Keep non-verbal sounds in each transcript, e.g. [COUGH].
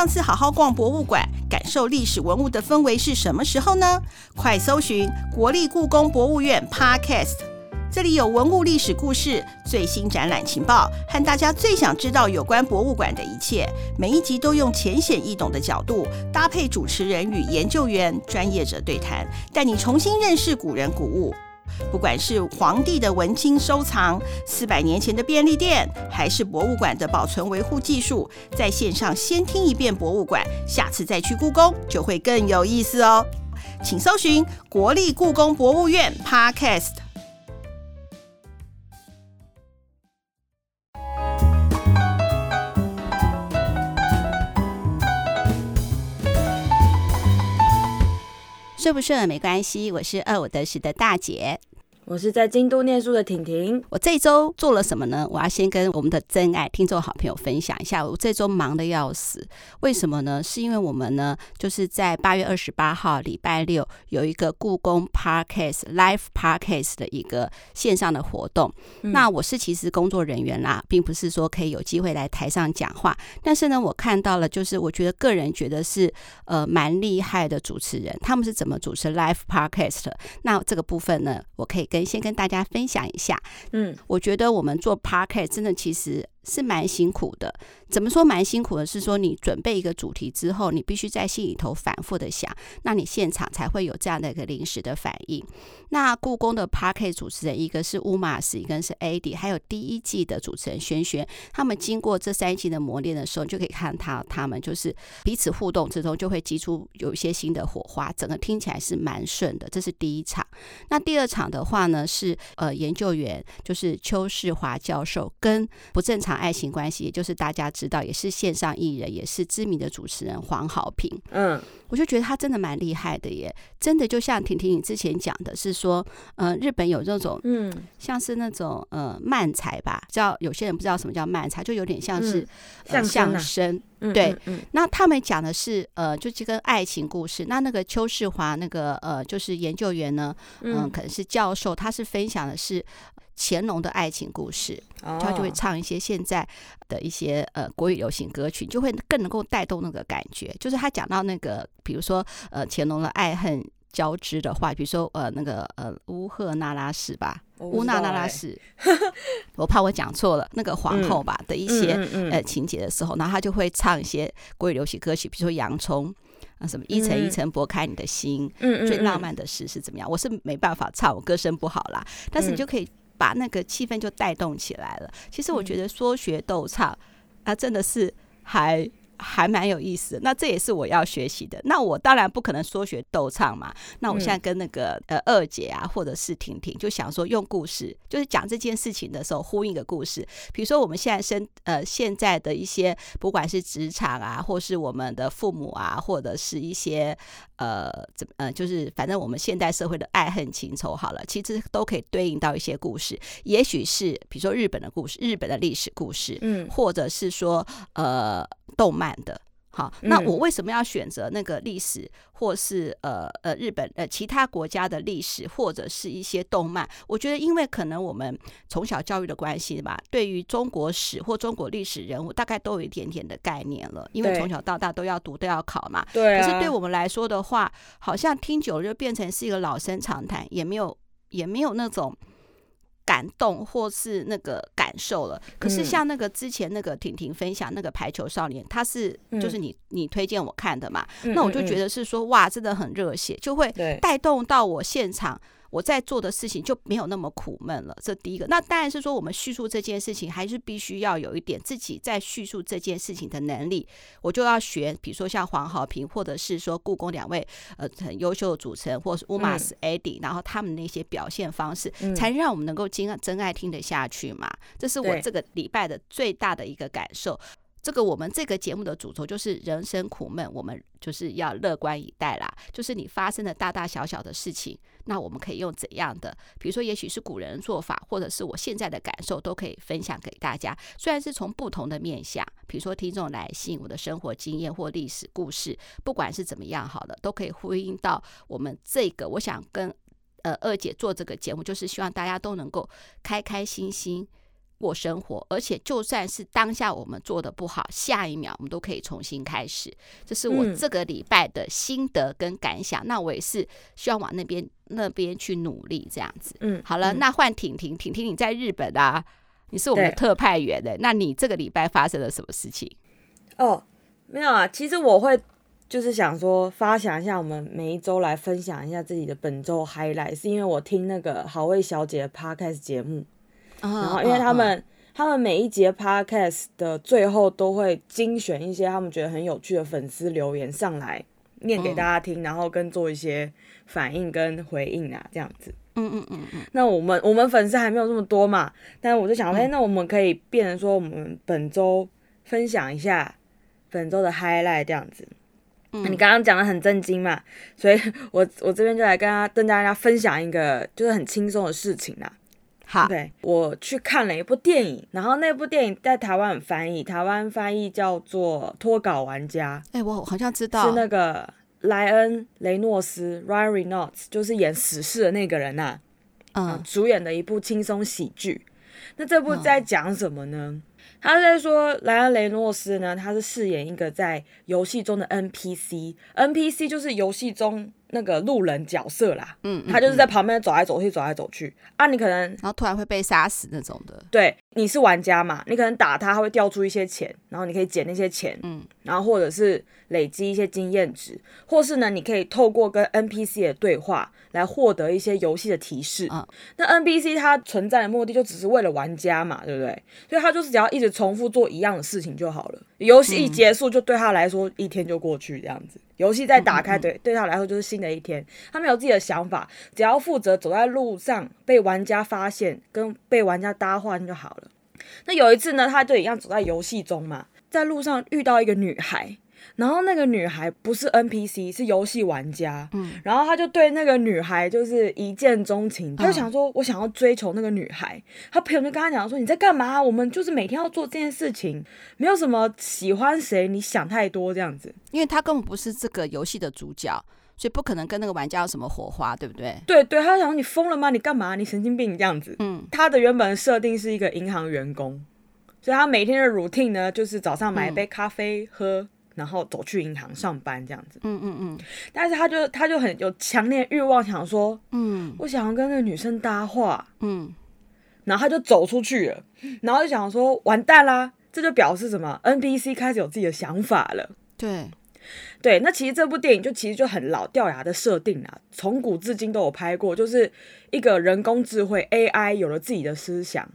上次好好逛博物馆，感受历史文物的氛围是什么时候呢？快搜寻国立故宫博物院 Podcast，这里有文物历史故事、最新展览情报和大家最想知道有关博物馆的一切。每一集都用浅显易懂的角度，搭配主持人与研究员、专业者对谈，带你重新认识古人古物。不管是皇帝的文青收藏、四百年前的便利店，还是博物馆的保存维护技术，在线上先听一遍博物馆，下次再去故宫就会更有意思哦。请搜寻国立故宫博物院 Podcast。顺不顺没关系，我是二五得十的大姐。我是在京都念书的婷婷。我这周做了什么呢？我要先跟我们的真爱听众好朋友分享一下。我这周忙得要死，为什么呢？是因为我们呢，就是在八月二十八号礼拜六有一个故宫 Podcast Live Podcast 的一个线上的活动。嗯、那我是其实工作人员啦，并不是说可以有机会来台上讲话。但是呢，我看到了，就是我觉得个人觉得是呃蛮厉害的主持人，他们是怎么主持 Live Podcast 的？那这个部分呢，我可以跟先跟大家分享一下，嗯，我觉得我们做 Podcast 真的其实。是蛮辛苦的，怎么说蛮辛苦的？是说你准备一个主题之后，你必须在心里头反复的想，那你现场才会有这样的一个临时的反应。那故宫的 part 主持人，一个是乌马斯，一个是 Eddie，还有第一季的主持人轩轩，他们经过这三季的磨练的时候，就可以看他他们就是彼此互动之中，就会激出有一些新的火花，整个听起来是蛮顺的。这是第一场。那第二场的话呢，是呃研究员，就是邱世华教授跟不正常。爱情关系，也就是大家知道，也是线上艺人，也是知名的主持人黄好平。嗯，我就觉得他真的蛮厉害的耶，真的就像婷婷你之前讲的，是说，呃，日本有这种，嗯，像是那种呃漫才吧，叫有些人不知道什么叫漫才，就有点像是、相声。对，那他们讲的是呃，就这个爱情故事。那那个邱世华那个呃，就是研究员呢，嗯、呃，可能是教授，他是分享的是。乾隆的爱情故事，他就会唱一些现在的一些呃国语流行歌曲，就会更能够带动那个感觉。就是他讲到那个，比如说呃乾隆的爱恨交织的话，比如说呃那个呃乌赫那拉氏吧，[LAUGHS] 乌娜那拉氏，我怕我讲错了，那个皇后吧的一些呃情节的时候，然后他就会唱一些国语流行歌曲，比如说洋葱啊什么一层一层剥开你的心，最浪漫的事是怎么样？我是没办法唱，我歌声不好啦，但是你就可以。把那个气氛就带动起来了。其实我觉得说学逗唱啊，真的是还。还蛮有意思的，那这也是我要学习的。那我当然不可能说学逗唱嘛。那我现在跟那个呃二姐啊，或者是婷婷，就想说用故事，就是讲这件事情的时候呼应一个故事。比如说我们现在生呃现在的一些，不管是职场啊，或是我们的父母啊，或者是一些呃怎么呃，就是反正我们现代社会的爱恨情仇，好了，其实都可以对应到一些故事。也许是比如说日本的故事，日本的历史故事，嗯，或者是说呃。动漫的，好，那我为什么要选择那个历史，或是呃呃日本呃其他国家的历史，或者是一些动漫？我觉得，因为可能我们从小教育的关系吧，对于中国史或中国历史人物，大概都有一点点的概念了，因为从小到大都要读都要考嘛。对啊。可是对我们来说的话，好像听久了就变成是一个老生常谈，也没有也没有那种。感动或是那个感受了，可是像那个之前那个婷婷分享那个排球少年，他是就是你你推荐我看的嘛，那我就觉得是说哇，真的很热血，就会带动到我现场。我在做的事情就没有那么苦闷了，这第一个。那当然是说，我们叙述这件事情，还是必须要有一点自己在叙述这件事情的能力。我就要学，比如说像黄豪平，或者是说故宫两位呃很优秀的主持人，或是乌马斯、Eddie，然后他们那些表现方式，才让我们能够真真爱听得下去嘛。这是我这个礼拜的最大的一个感受。这个我们这个节目的主轴就是人生苦闷，我们就是要乐观以待啦。就是你发生的大大小小的事情，那我们可以用怎样的？比如说，也许是古人做法，或者是我现在的感受，都可以分享给大家。虽然是从不同的面向，比如说听众来信，我的生活经验或历史故事，不管是怎么样，好了，都可以呼应到我们这个。我想跟呃二姐做这个节目，就是希望大家都能够开开心心。过生活，而且就算是当下我们做的不好，下一秒我们都可以重新开始。这是我这个礼拜的心得跟感想。嗯、那我也是希望往那边那边去努力，这样子。嗯，好了，嗯、那换婷婷，婷婷你在日本啊，你是我们的特派员的，那你这个礼拜发生了什么事情？哦，没有啊，其实我会就是想说，发想一下，我们每一周来分享一下自己的本周 highlight，是因为我听那个好味小姐的 podcast 节目。然后，因为他们、uh, uh, uh. 他们每一节 podcast 的最后都会精选一些他们觉得很有趣的粉丝留言上来念给大家听，uh. 然后跟做一些反应跟回应啊，这样子。嗯嗯嗯嗯。那我们我们粉丝还没有这么多嘛，但是我就想说，哎、嗯，那我们可以变成说，我们本周分享一下本周的 highlight 这样子。嗯。你刚刚讲的很震惊嘛，所以 [LAUGHS] 我我这边就来跟大家跟大家分享一个就是很轻松的事情啦。好，对，我去看了一部电影，然后那部电影在台湾有翻译，台湾翻译叫做《脱稿玩家》。哎，我好像知道，是那个莱恩·雷诺斯 （Ryan Reynolds），就是演死侍的那个人呐、啊。嗯，主演的一部轻松喜剧。那这部在讲什么呢？嗯、他在说莱恩·雷诺斯呢，他是饰演一个在游戏中的 NPC，NPC 就是游戏中。那个路人角色啦，嗯，他就是在旁边走来走去，走来走去。啊，你可能然后突然会被杀死那种的，对，你是玩家嘛，你可能打他，他会掉出一些钱，然后你可以捡那些钱，嗯，然后或者是累积一些经验值，或是呢，你可以透过跟 NPC 的对话来获得一些游戏的提示，嗯，那 NPC 它存在的目的就只是为了玩家嘛，对不对？所以他就是只要一直重复做一样的事情就好了，游戏一结束就对他来说一天就过去这样子。游戏再打开，对对他来说就是新的一天。他们有自己的想法，只要负责走在路上被玩家发现，跟被玩家搭话就好了。那有一次呢，他就一样走在游戏中嘛，在路上遇到一个女孩。然后那个女孩不是 NPC，是游戏玩家。嗯，然后他就对那个女孩就是一见钟情，他就想说，我想要追求那个女孩。他朋友就跟他讲说，你在干嘛？我们就是每天要做这件事情，没有什么喜欢谁，你想太多这样子。因为他根本不是这个游戏的主角，所以不可能跟那个玩家有什么火花，对不对？对对，他就想说，你疯了吗？你干嘛？你神经病这样子。嗯，他的原本设定是一个银行员工，所以他每天的 routine 呢，就是早上买一杯咖啡喝。然后走去银行上班这样子，嗯嗯嗯，但是他就他就很有强烈欲望，想说，嗯，我想要跟那个女生搭话，嗯，然后他就走出去了，然后就想说，完蛋啦，这就表示什么？NBC 开始有自己的想法了，对。对，那其实这部电影就其实就很老掉牙的设定啦，从古至今都有拍过，就是一个人工智慧 AI 有了自己的思想，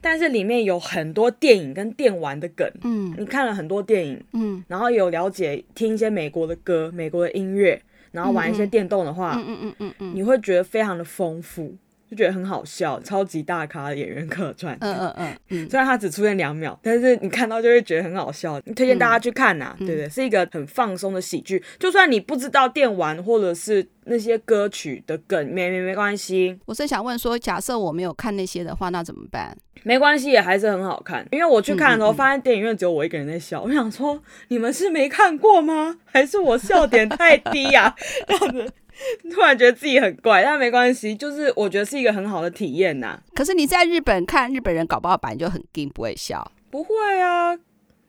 但是里面有很多电影跟电玩的梗，嗯，你看了很多电影，嗯，然后有了解听一些美国的歌、美国的音乐，然后玩一些电动的话，嗯嗯嗯嗯嗯，你会觉得非常的丰富。就觉得很好笑，超级大咖的演员客串。嗯嗯嗯嗯，虽然他只出现两秒，但是你看到就会觉得很好笑。推荐大家去看呐，对不对？是一个很放松的喜剧。就算你不知道电玩或者是那些歌曲的梗，没没没关系。我是想问说，假设我没有看那些的话，那怎么办？没关系，也还是很好看。因为我去看的时候，发现电影院只有我一个人在笑。我想说，你们是没看过吗？还是我笑点太低呀？[LAUGHS] 这样子。[LAUGHS] 突然觉得自己很怪，但没关系，就是我觉得是一个很好的体验呐。可是你在日本看日本人搞不好本来就很硬，不会笑。不会啊，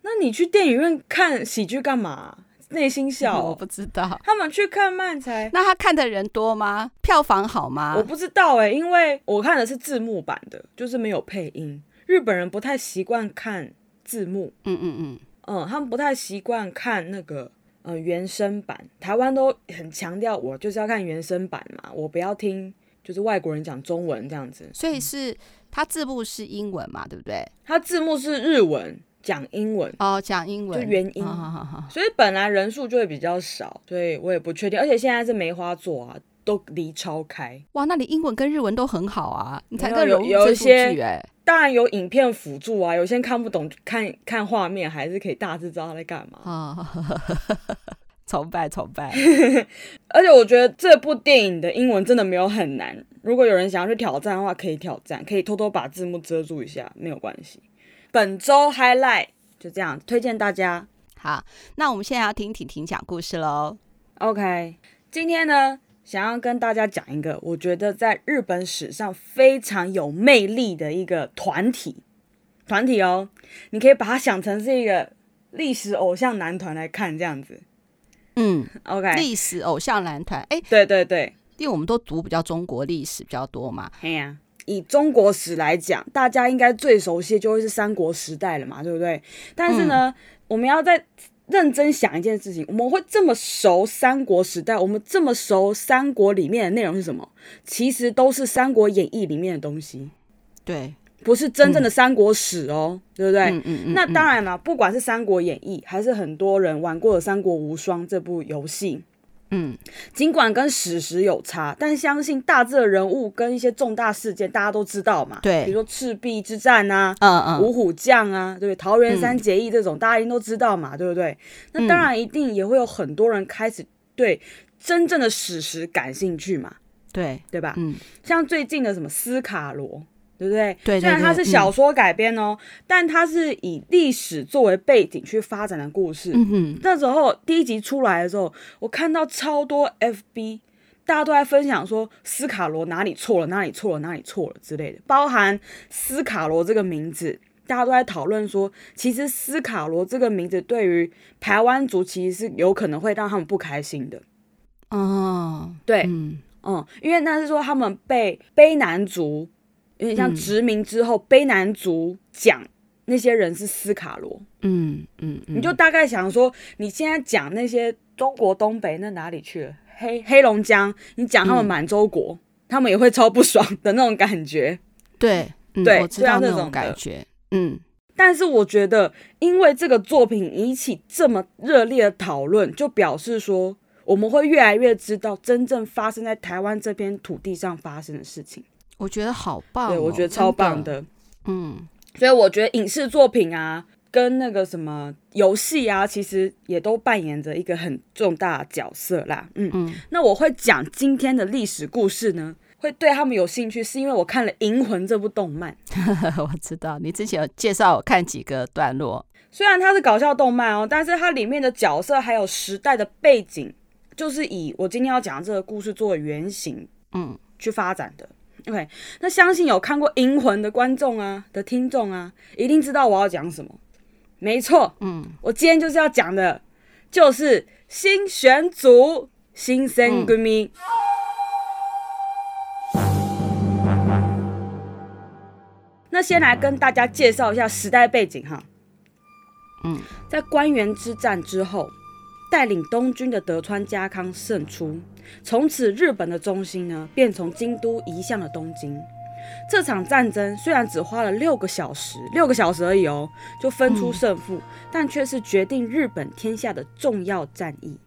那你去电影院看喜剧干嘛？内心笑？我不知道。他们去看漫才，那他看的人多吗？票房好吗？我不知道哎、欸，因为我看的是字幕版的，就是没有配音。日本人不太习惯看字幕，嗯嗯嗯嗯，他们不太习惯看那个。呃，原声版台湾都很强调，我就是要看原声版嘛，我不要听就是外国人讲中文这样子。所以是它字幕是英文嘛，对不对？它字幕是日文讲英文哦，讲英文就原音，所以本来人数就会比较少，所以我也不确定。而且现在是梅花座啊，都离超开。哇，那你英文跟日文都很好啊，你才更容易有一些。当然有影片辅助啊，有些人看不懂，看看画面还是可以大致知道他在干嘛。啊，崇 [LAUGHS] 拜崇拜！[LAUGHS] 而且我觉得这部电影的英文真的没有很难，如果有人想要去挑战的话，可以挑战，可以偷偷把字幕遮住一下，没有关系。本周 highlight 就这样，推荐大家。好，那我们现在要听婷婷讲故事喽。OK，今天呢，想要跟大家讲一个，我觉得在日本史上非常有魅力的一个团体，团体哦，你可以把它想成是一个历史偶像男团来看这样子。嗯，OK，历史偶像男团，哎，对对对，因为我们都读比较中国历史比较多嘛。哎呀，以中国史来讲，大家应该最熟悉的就会是三国时代了嘛，对不对？但是呢，嗯、我们要再认真想一件事情，我们会这么熟三国时代，我们这么熟三国里面的内容是什么？其实都是《三国演义》里面的东西。对。不是真正的三国史哦，嗯、对不对？嗯嗯嗯、那当然了，不管是《三国演义》还是很多人玩过的《三国无双》这部游戏，嗯，尽管跟史实有差，但相信大致的人物跟一些重大事件大家都知道嘛。对，比如说赤壁之战啊，嗯嗯，五虎将啊，对不对？桃园三结义这种、嗯、大家一定都知道嘛，对不对？那当然一定也会有很多人开始对真正的史实感兴趣嘛。对，对吧？嗯，像最近的什么斯卡罗。对不对？对，对，对，虽然它是小说改编哦，嗯、但它是以历史作为背景去发展的故事。嗯哼，那时候第一集出来的时候，我看到超多 FB，大家都在分享说斯卡罗哪里错了，哪里错了，哪里错了之类的。包含斯卡罗这个名字，大家都在讨论说，其实斯卡罗这个名字对于台湾族其实是有可能会让他们不开心的。哦，对，嗯嗯，因为那是说他们被卑南族。有点像殖民之后，卑、嗯、南族讲那些人是斯卡罗，嗯嗯，嗯，你就大概想说，你现在讲那些中国东北那哪里去了？黑黑龙江，你讲他们满洲国，嗯，他们也会超不爽的那种感觉。对，嗯、对，我知道那种感觉。嗯，但是我觉得，因为这个作品引起这么热烈的讨论，就表示说，我们会越来越知道真正发生在台湾这片土地上发生的事情。我觉得好棒、哦，对，我觉得超棒的，的，嗯，所以我觉得影视作品啊，跟那个什么游戏啊，其实也都扮演着一个很重大的角色啦，嗯嗯。那我会讲今天的历史故事呢，会对他们有兴趣，是因为我看了《银魂》这部动漫。[LAUGHS] 我知道你之前有介绍我看几个段落，虽然它是搞笑动漫哦，但是它里面的角色还有时代的背景，就是以我今天要讲的这个故事作为原型，嗯，去发展的。OK，那相信有看过《银魂》的观众啊的听众啊，一定知道我要讲什么。没错，嗯，我今天就是要讲的，就是新选组新选组。那先来跟大家介绍一下时代背景哈。嗯，在官员之战之后。带领东军的德川家康胜出，从此日本的中心呢，便从京都移向了东京。这场战争虽然只花了六个小时，六个小时而已哦，就分出胜负，嗯、但却是决定日本天下的重要战役。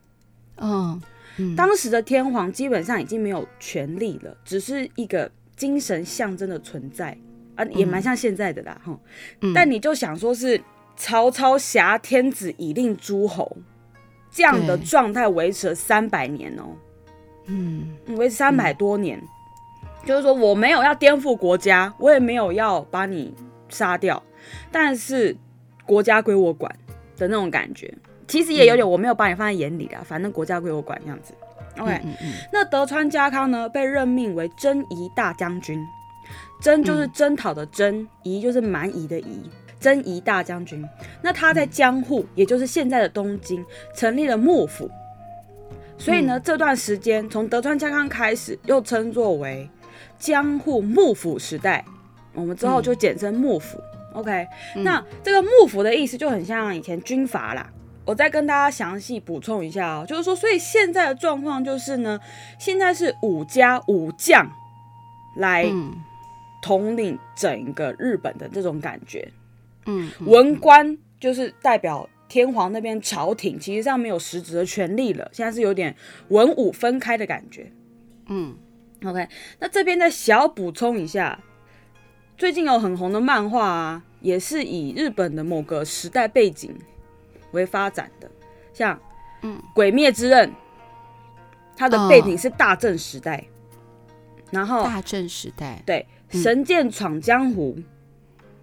嗯，嗯，当时的天皇基本上已经没有权力了，只是一个精神象征的存在啊，也蛮像现在的啦，哈、嗯。但你就想说是曹操挟天子以令诸侯。这样的状态维持了三百年哦，嗯，维持三百多年，嗯，就是说我没有要颠覆国家，我也没有要把你杀掉，但是国家归我管的那种感觉，其实也有点我没有把你放在眼里的，反正国家归我管这样子。OK，那德川家康呢，被任命为征夷大将军，征就是征讨的征，夷就是蛮夷的夷。征夷大将军，那他在江户，也就是现在的东京，成立了幕府。所以呢，这段时间从德川家康开始，又称作为江户幕府时代。我们之后就简称幕府。OK，那这个幕府的意思就很像以前军阀啦。我再跟大家详细补充一下哦，就是说，所以现在的状况就是呢，现在是武家武将来统领整个日本的这种感觉。嗯，文官就是代表天皇那边朝廷，其实上没有实质的权利了，现在是有点文武分开的感觉。嗯，OK，那这边再小补充一下，最近有很红的漫画啊，也是以日本的某个时代背景为发展的，像嗯《鬼灭之刃》，它的背景是大正时代，然后大正时代。对《神剑闯江湖》。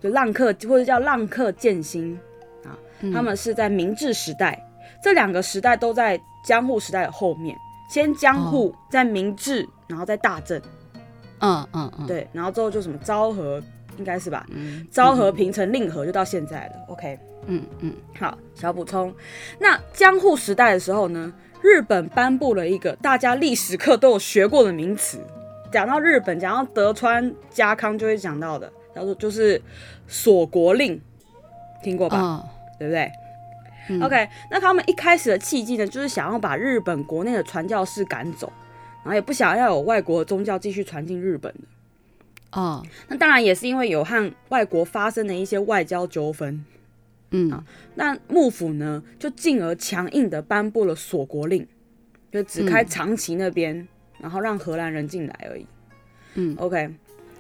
就浪客或者叫浪客剑心啊，他们是在明治时代，这两个时代都在江户时代的后面，先江户，再明治，然后再大正，嗯嗯嗯，对，然后之后就什么昭和、应该是吧？嗯，昭和、平成、令和就到现在了。OK，嗯嗯，好，小补充。那江户时代的时候呢，日本颁布了一个大家历史课都有学过的名词。讲到日本，讲到德川家康，就会讲到的，叫做就是锁国令，听过吧？哦、对不对、嗯、？OK，那他们一开始的契机呢，就是想要把日本国内的传教士赶走，然后也不想要有外国宗教继续传进日本的。哦，那当然也是因为有和外国发生的一些外交纠纷。嗯啊，那幕府呢，就进而强硬的颁布了锁国令，就只开长崎那边。嗯然后让荷兰人进来而已。嗯，OK，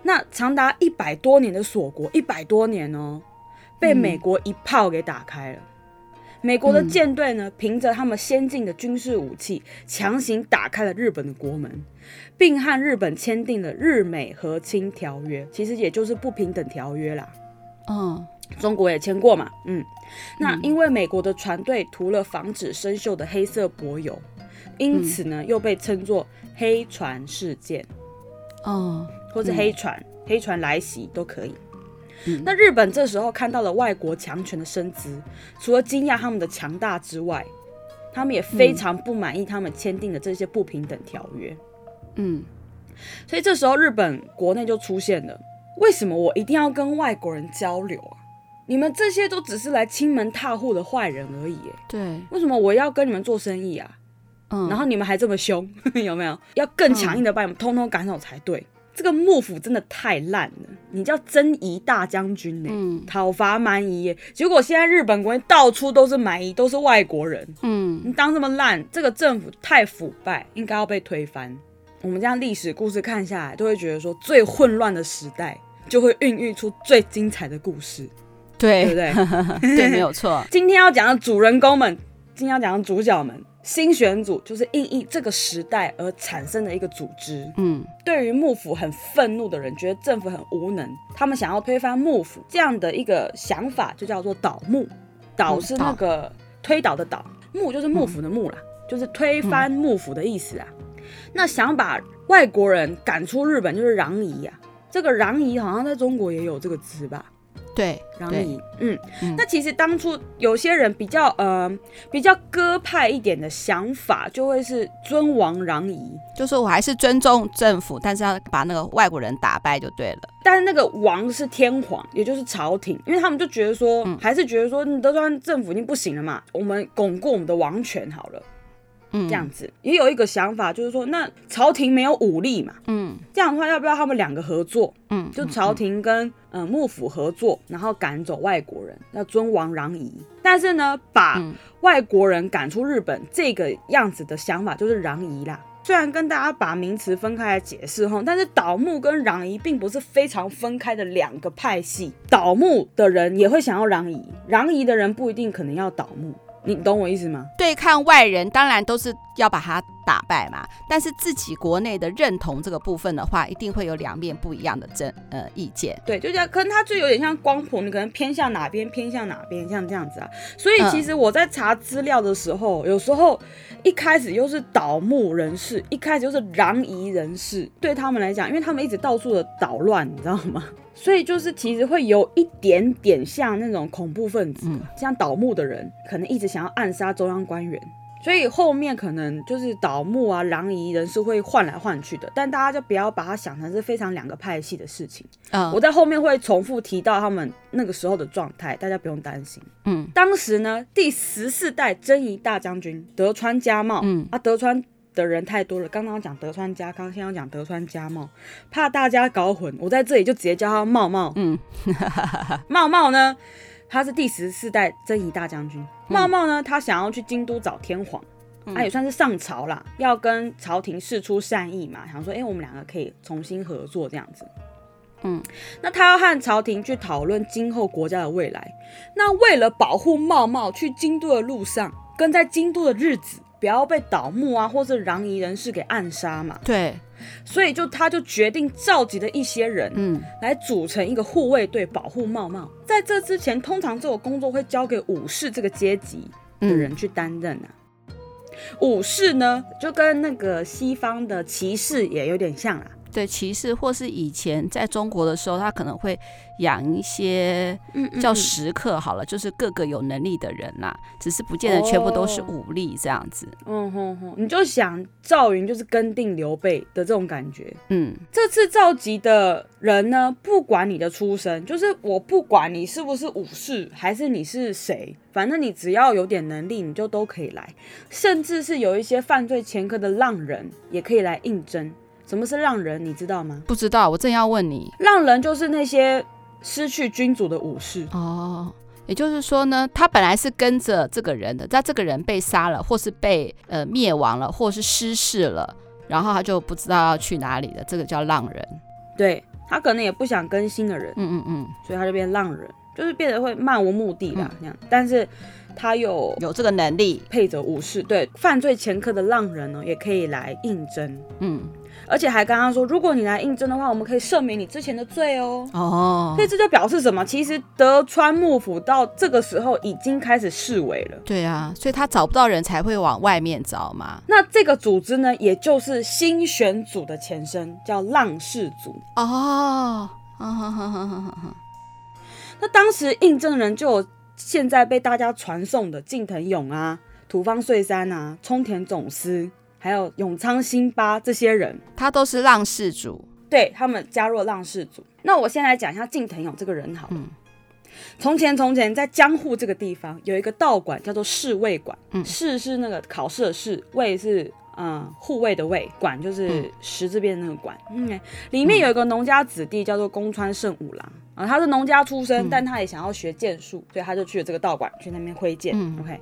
那长达一百多年的锁国，一百多年哦，被美国一炮给打开了。嗯、美国的舰队呢，凭着他们先进的军事武器，强行打开了日本的国门，并和日本签订了日美和亲条约，其实也就是不平等条约啦。哦，中国也签过嘛。嗯，那因为美国的船队涂了防止生锈的黑色柏油。因此呢，又被称作黑船事件，哦，或是黑船、嗯、黑船来袭都可以。嗯、那日本这时候看到了外国强权的身姿，除了惊讶他们的强大之外，他们也非常不满意他们签订的这些不平等条约。嗯，所以这时候日本国内就出现了：为什么我一定要跟外国人交流啊？你们这些都只是来侵门踏户的坏人而已。对，为什么我要跟你们做生意啊？嗯然后你们还这么凶，[LAUGHS] 有没有？要更强硬的把你们通通赶走才对。嗯、这个幕府真的太烂了，你叫真夷大将军呢、欸，嗯、讨伐蛮夷耶。结果现在日本国内到处都是蛮夷，都是外国人。嗯，你当这么烂，这个政府太腐败，应该要被推翻。我们这样历史故事看下来，都会觉得说，最混乱的时代就会孕育出最精彩的故事，对，对不对？[LAUGHS] 对，没有错。[LAUGHS] 今天要讲的主人公们，今天要讲的主角们。新选组就是应应这个时代而产生的一个组织。嗯，对于幕府很愤怒的人，觉得政府很无能，他们想要推翻幕府这样的一个想法，就叫做倒幕。倒是那个推倒的倒，幕就是幕府的幕啦，嗯、就是推翻幕府的意思啊。嗯、那想把外国人赶出日本，就是攘夷呀。这个攘夷好像在中国也有这个词吧？对，攘夷，嗯，嗯，那其实当初有些人比较呃比较鸽派一点的想法，就会是尊王攘夷，就是我还是尊重政府，但是要把那个外国人打败就对了。但是那个王是天皇，也就是朝廷，因为他们就觉得说，嗯、还是觉得说，你德川政府已经不行了嘛，我们巩固我们的王权好了。嗯，这样子也有一个想法，就是说，那朝廷没有武力嘛，嗯，这样的话，要不要他们两个合作？嗯，就朝廷跟嗯、呃、幕府合作，然后赶走外国人，要尊王攘夷。但是呢，把外国人赶出日本这个样子的想法就是攘夷啦。虽然跟大家把名词分开来解释后，但是倒幕跟攘夷并不是非常分开的两个派系。倒幕的人也会想要攘夷，攘夷的人不一定可能要倒幕。你懂我意思吗？对抗外人，当然都是要把他打败嘛。但是自己国内的认同这个部分的话，一定会有两面不一样的争呃意见。对，就这样，可能他就有点像光谱，你可能偏向哪边，偏向哪边，像这样子啊。所以其实我在查资料的时候，嗯、有时候一开始又是倒幕人士，一开始又是攘夷人士，对他们来讲，因为他们一直到处的捣乱，你知道吗？所以就是其实会有一点点像那种恐怖分子，嗯、像倒幕的人，可能一直想要暗杀中央官员，所以后面可能就是倒幕啊、狼夷人是会换来换去的，但大家就不要把它想成是非常两个派系的事情。嗯、我在后面会重复提到他们那个时候的状态，大家不用担心。嗯，当时呢，第十四代征夷大将军德川家茂，嗯啊，德川。的人太多了，刚刚讲德川家康，现在要讲德川家茂，怕大家搞混，我在这里就直接叫他茂茂。嗯，[LAUGHS] 茂茂呢，他是第十四代征夷大将军。茂茂呢，他想要去京都找天皇，他、也算是上朝啦，要跟朝廷示出善意嘛，想说，哎、欸，我们两个可以重新合作这样子。嗯，那他要和朝廷去讨论今后国家的未来。那为了保护茂茂去京都的路上，跟在京都的日子。不要被倒木啊，或者攘夷人士给暗杀嘛。对，所以就他就决定召集了一些人，嗯，来组成一个护卫队，保护茂茂。在这之前，通常这个工作会交给武士这个阶级的人去担任啊。嗯、武士呢，就跟那个西方的骑士也有点像啦，对骑士，或是以前在中国的时候，他可能会养一些叫食客，好了，嗯嗯嗯，就是各个有能力的人啦，只是不见得全部都是武力这样子。嗯哼哼，你就想赵云就是跟定刘备的这种感觉。嗯，这次召集的人呢，不管你的出身，就是我不管你是不是武士，还是你是谁。反正你只要有点能力，你就都可以来，甚至是有一些犯罪前科的浪人也可以来应征。什么是浪人？你知道吗？不知道，我正要问你。浪人就是那些失去君主的武士。哦，也就是说呢，他本来是跟着这个人的，但这个人被杀了，或是被呃灭亡了，或是失势了，然后他就不知道要去哪里了。这个叫浪人。对，他可能也不想跟新的人。嗯嗯嗯，所以他就变浪人。就是变得会漫无目的啦，这样，但是他有有这个能力，配着武士，对犯罪前科的浪人呢，也可以来应征，嗯，而且还刚刚说，如果你来应征的话，我们可以赦免你之前的罪哦，哦，所以这就表示什么？其实德川幕府到这个时候已经开始示威了，对啊，所以他找不到人才会往外面找嘛。那这个组织呢，也就是新选组的前身，叫浪士组，哦，哈哈哈哈哈哈。那当时应征的人就有现在被大家传颂的近藤勇啊、土方岁三啊、冲田总司，还有永昌新八这些人，他都是浪氏族，对，他们加入了浪氏族。那我先来讲一下近藤勇这个人好了。嗯，从前从前在江户这个地方有一个道馆叫做侍卫馆，嗯，侍是那个考试的侍，卫是。嗯，护卫的卫，馆就是十字边那个馆。嗯，里面有一个农家子弟叫做宫川胜五郎啊，他是农家出身，嗯，但他也想要学剑术，所以他就去了这个道馆，去那边挥剑。嗯，OK。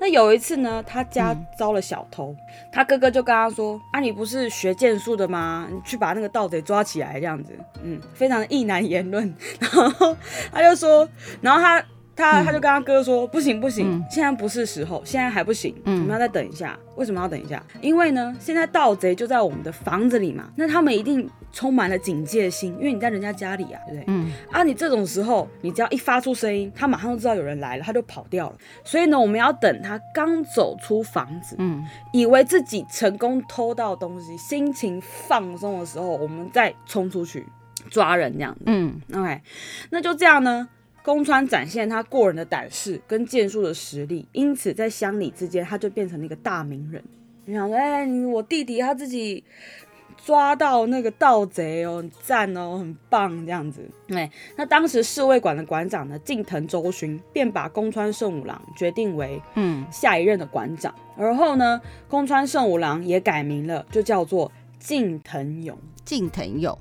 那有一次呢，他家遭了小偷，嗯，他哥哥就跟他说：“啊，你不是学剑术的吗？你去把那个盗贼抓起来，这样子。”嗯，非常的意难言论。[LAUGHS] 然后他就说，然后他。他他就跟他哥说：“不行不行，现在不是时候，现在还不行，我们要再等一下。为什么要等一下？因为呢，现在盗贼就在我们的房子里嘛，那他们一定充满了警戒心，因为你在人家家里啊，对不对？嗯，啊，你这种时候，你只要一发出声音，他马上就知道有人来了，他就跑掉了。所以呢，我们要等他刚走出房子，嗯，以为自己成功偷到东西，心情放松的时候，我们再冲出去抓人，这样子。嗯，OK，那就这样呢。”宫川展现他过人的胆识跟剑术的实力，因此在乡里之间，他就变成了一个大名人。你想说，哎、欸，我弟弟他自己抓到那个盗贼哦，很赞哦，很棒这样子。哎，那当时侍卫馆的馆长呢，近藤周勋便把宫川胜五郎决定为嗯下一任的馆长，嗯、而后呢，宫川胜五郎也改名了，就叫做近藤勇。近藤勇，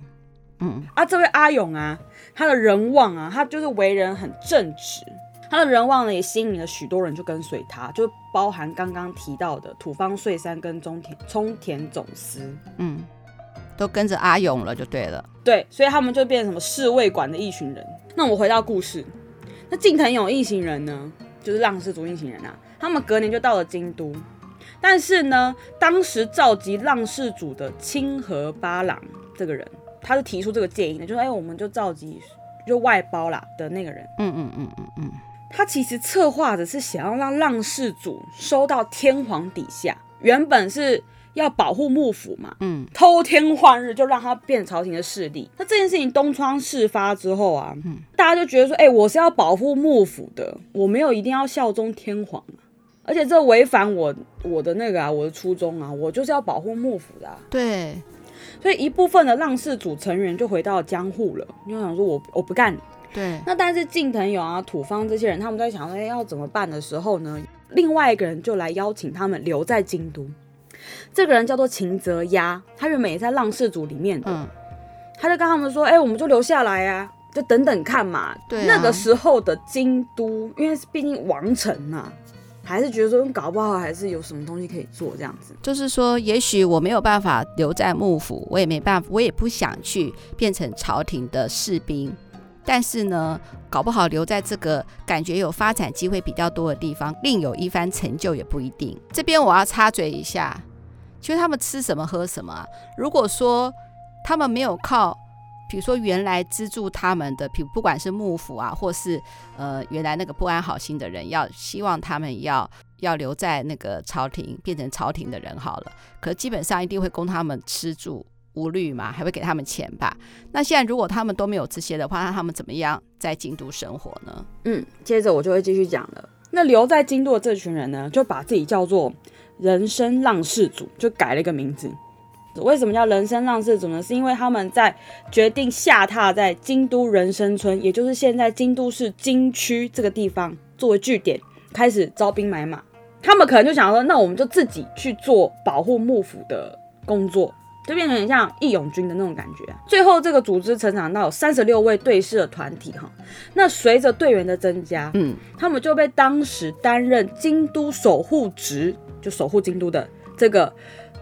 嗯啊，这位阿勇啊。他的人望啊，他就是为人很正直，他的人望呢也吸引了许多人就跟随他，就包含刚刚提到的土方岁三跟中田冲田总司，嗯，都跟着阿勇了就对了，对，所以他们就变成什么侍卫馆的一群人。那我们回到故事，那近藤勇一行人呢，就是浪士族一行人啊，他们隔年就到了京都，但是呢，当时召集浪士组的清河八郎这个人。他就提出这个建议的，就是：“哎，我们就召集就外包啦的那个人。”嗯嗯嗯嗯嗯，他其实策划的是想要让浪士组收到天皇底下，原本是要保护幕府嘛，嗯，偷天换日就让他变朝廷的势力。那这件事情东窗事发之后啊，嗯，大家就觉得说：“哎，我是要保护幕府的，我没有一定要效忠天皇，而且这违反我我的那个啊，我的初衷啊，我就是要保护幕府的啊。”对。所以一部分的浪士组成员就回到江户了，就想说我我不干。对。那但是近藤勇啊、土方这些人，他们在想说，哎，要怎么办的时候呢？另外一个人就来邀请他们留在京都。这个人叫做秦泽鸭，他原本也在浪士组里面的。嗯。他就跟他们说，哎，我们就留下来啊，就等等看嘛。对啊。那个时候的京都，因为毕竟王城呐。还是觉得说，搞不好还是有什么东西可以做这样子。就是说，也许我没有办法留在幕府，我也没办法，我也不想去变成朝廷的士兵。但是呢，搞不好留在这个感觉有发展机会比较多的地方，另有一番成就也不一定。这边我要插嘴一下，其实他们吃什么喝什么啊？如果说他们没有靠。比如说，原来资助他们的，比不管是幕府啊，或是呃原来那个不安好心的人，要希望他们要要留在那个朝廷，变成朝廷的人好了。可基本上一定会供他们吃住无虑嘛，还会给他们钱吧？那现在如果他们都没有这些的话，那他们怎么样在京都生活呢？嗯，接着我就会继续讲了。那留在京都的这群人呢，就把自己叫做人生浪士族，就改了一个名字。为什么叫人生浪士组呢？是因为他们在决定下榻在京都人生村，也就是现在京都市京区这个地方作为据点，开始招兵买马。他们可能就想说，那我们就自己去做保护幕府的工作，就变成很像义勇军的那种感觉。最后，这个组织成长到有三十六位对士的团体哈。那随着队员的增加，嗯，他们就被当时担任京都守护职，就守护京都的这个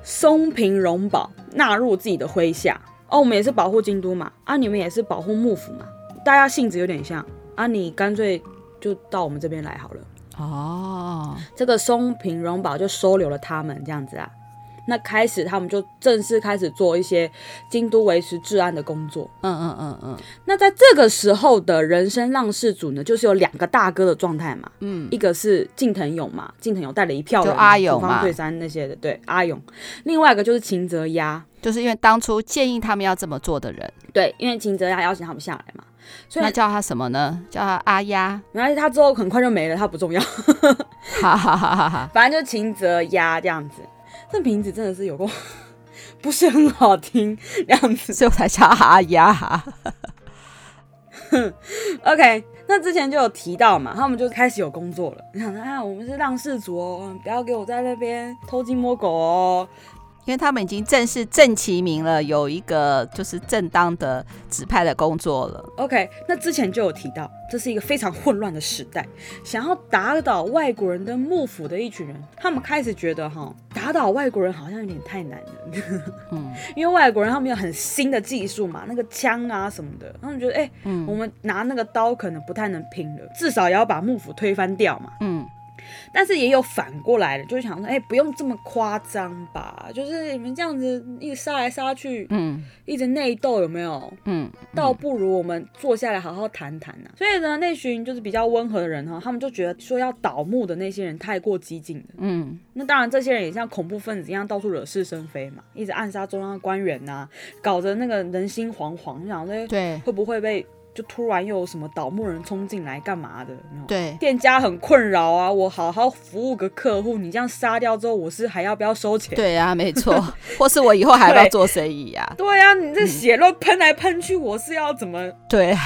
松平荣保纳入自己的麾下。哦，我们也是保护京都嘛，啊，你们也是保护幕府嘛，大家性质有点像啊，你干脆就到我们这边来好了。哦，这个松平荣保就收留了他们，这样子啊。那开始他们就正式开始做一些京都维持治安的工作。嗯嗯嗯嗯。那在这个时候的人生浪士组呢，就是有两个大哥的状态嘛。嗯，一个是近藤勇嘛，近藤勇带了一票人，就阿勇嘛，方岁三那些的，对，阿勇。另外一个就是秦泽鸭，就是因为当初建议他们要这么做的人。对，因为秦泽鸭邀请他们下来嘛。所以那叫他什么呢？叫他阿鸭。然后他之后很快就没了，他不重要。哈哈哈哈哈。[LAUGHS] 反正就秦泽鸭这样子，这名字真的是有够 [LAUGHS] 不是很好听这样子，所以我才叫哈呀。[LAUGHS] OK，那之前就有提到嘛，他们就开始有工作了。你想啊，我们是浪氏族哦，不要给我在那边偷鸡摸狗哦。因为他们已经正式正其名了，有一个就是正当的指派的工作了。OK，那之前就有提到，这是一个非常混乱的时代，想要打倒外国人的幕府的一群人，他们开始觉得哈，打倒外国人好像有点太难了。[LAUGHS] 嗯，因为外国人他们有很新的技术嘛，那个枪啊什么的，他们觉得哎，欸嗯、我们拿那个刀可能不太能拼了，至少也要把幕府推翻掉嘛。嗯。但是也有反过来的，就是想说，哎、欸，不用这么夸张吧？就是你们这样子一直杀来杀去，嗯，一直内斗有没有？嗯，倒不如我们坐下来好好谈谈呐。所以呢，那群就是比较温和的人哈，他们就觉得说要倒幕的那些人太过激进了。嗯，那当然，这些人也像恐怖分子一样到处惹是生非嘛，一直暗杀中央的官员呐、啊，搞得那个人心惶惶，你想说，对，会不会被？就突然又有什么倒木人冲进来干嘛的？对，店家很困扰啊！我好好服务个客户，你这样杀掉之后，我是还要不要收钱？对啊，没错，[LAUGHS] 或是我以后还要不要做生意呀？对啊，你这血肉喷来喷去，我是要怎么？对啊，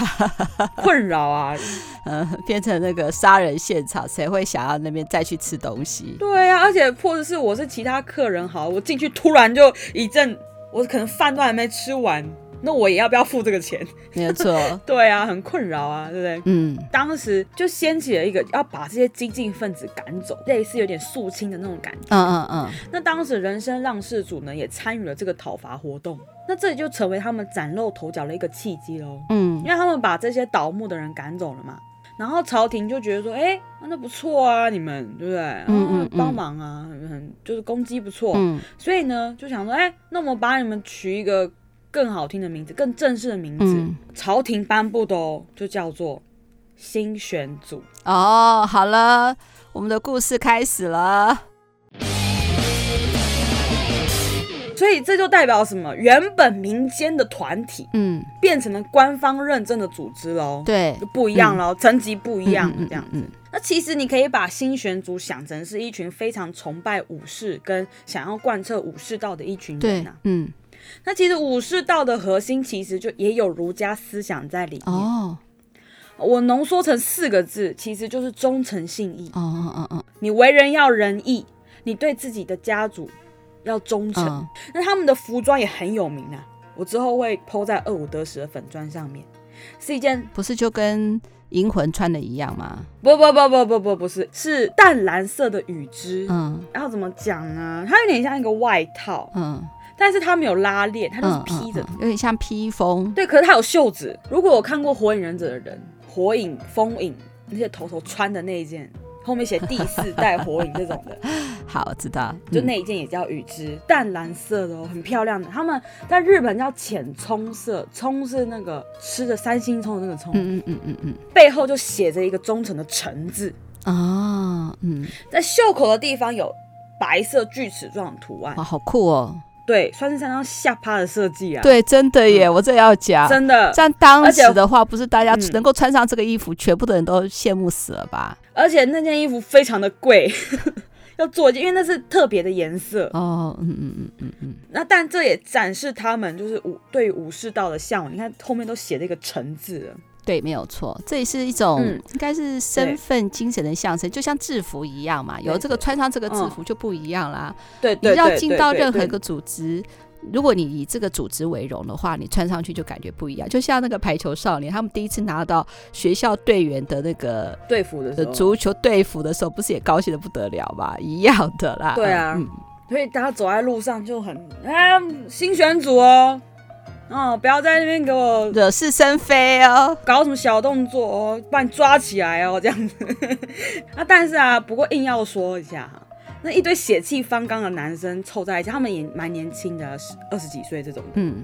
困扰啊，[LAUGHS] 嗯，变成那个杀人现场，谁会想要那边再去吃东西？对啊，而且或者是我是其他客人，好，我进去突然就一阵，我可能饭都还没吃完。那我也要不要付这个钱？[LAUGHS] 没有错，对啊，很困扰啊，对不对？嗯，当时就掀起了一个要把这些激进分子赶走，类似有点肃清的那种感觉。嗯嗯嗯。那当时人生浪事组呢也参与了这个讨伐活动，那这里就成为他们崭露头角的一个契机喽。嗯，因为他们把这些倒幕的人赶走了嘛，然后朝廷就觉得说，哎，那不错啊，你们对不对？嗯嗯，帮忙啊，很就是攻击不错。嗯，所以呢就想说，哎，那我们把你们取一个。更好听的名字，更正式的名字，嗯、朝廷颁布的哦，就叫做新选组哦。好了，我们的故事开始了。所以这就代表什么？原本民间的团体，嗯，变成了官方认证的组织喽。对，就不一样喽，层、嗯、级不一样，这样子。那其实你可以把新选组想成是一群非常崇拜武士跟想要贯彻武士道的一群人呐、啊。嗯。那其实武士道的核心其实就也有儒家思想在里面。哦，我浓缩成四个字，其实就是忠诚信义。哦哦哦哦，你为人要仁义，你对自己的家族要忠诚。哦、那他们的服装也很有名啊，我之后会 po 在二五得十的粉砖上面。是一件不是就跟银魂穿的一样吗？不不不不不不不是，是淡蓝色的羽织。嗯，然后怎么讲呢？它有点像一个外套。嗯。但是它没有拉链，它就是披着，嗯嗯嗯，有点像披风。对，可是它有袖子。如果我看过《火影忍者》的人，火影、风影那些头头穿的那一件，后面写第四代火影这种的，[LAUGHS] 好，我知道，就那一件也叫羽织，嗯、淡蓝色的哦，很漂亮的。他们在日本叫浅葱色，葱是那个吃的三星葱的那个葱。嗯嗯嗯嗯嗯，背后就写着一个忠诚的诚字啊。嗯，在袖口的地方有白色锯齿状的图案，哇，好酷哦。对，算是相当下趴的设计啊。对，真的耶，嗯、我这要讲，真的。像当时的话，不是大家能够穿上这个衣服，嗯、全部的人都羡慕死了吧？而且那件衣服非常的贵，[LAUGHS] 要做，因为那是特别的颜色。哦，嗯嗯嗯嗯嗯。那但这也展示他们就是武对武士道的向往。你看后面都写了一个“臣”字了。对，没有错，这也是一种、嗯、应该是身份精神的象征，就像制服一样嘛。有这个穿上这个制服就不一样啦。对对，你要进到任何一个组织，如果你以这个组织为荣的话，你穿上去就感觉不一样。就像那个排球少年，他们第一次拿到学校队员的那个队服的足球队服的时候，不是也高兴的不得了吗？[LAUGHS] 一样的啦。对啊，嗯、所以大家走在路上就很啊，新选组哦。哦，不要在那边给我惹是生非哦，搞什么小动作哦，把你抓起来哦，这样子。[LAUGHS] 啊，但是啊，不过硬要说一下哈，那一堆血气方刚的男生凑在一起，他们也蛮年轻的，二十几岁这种，嗯，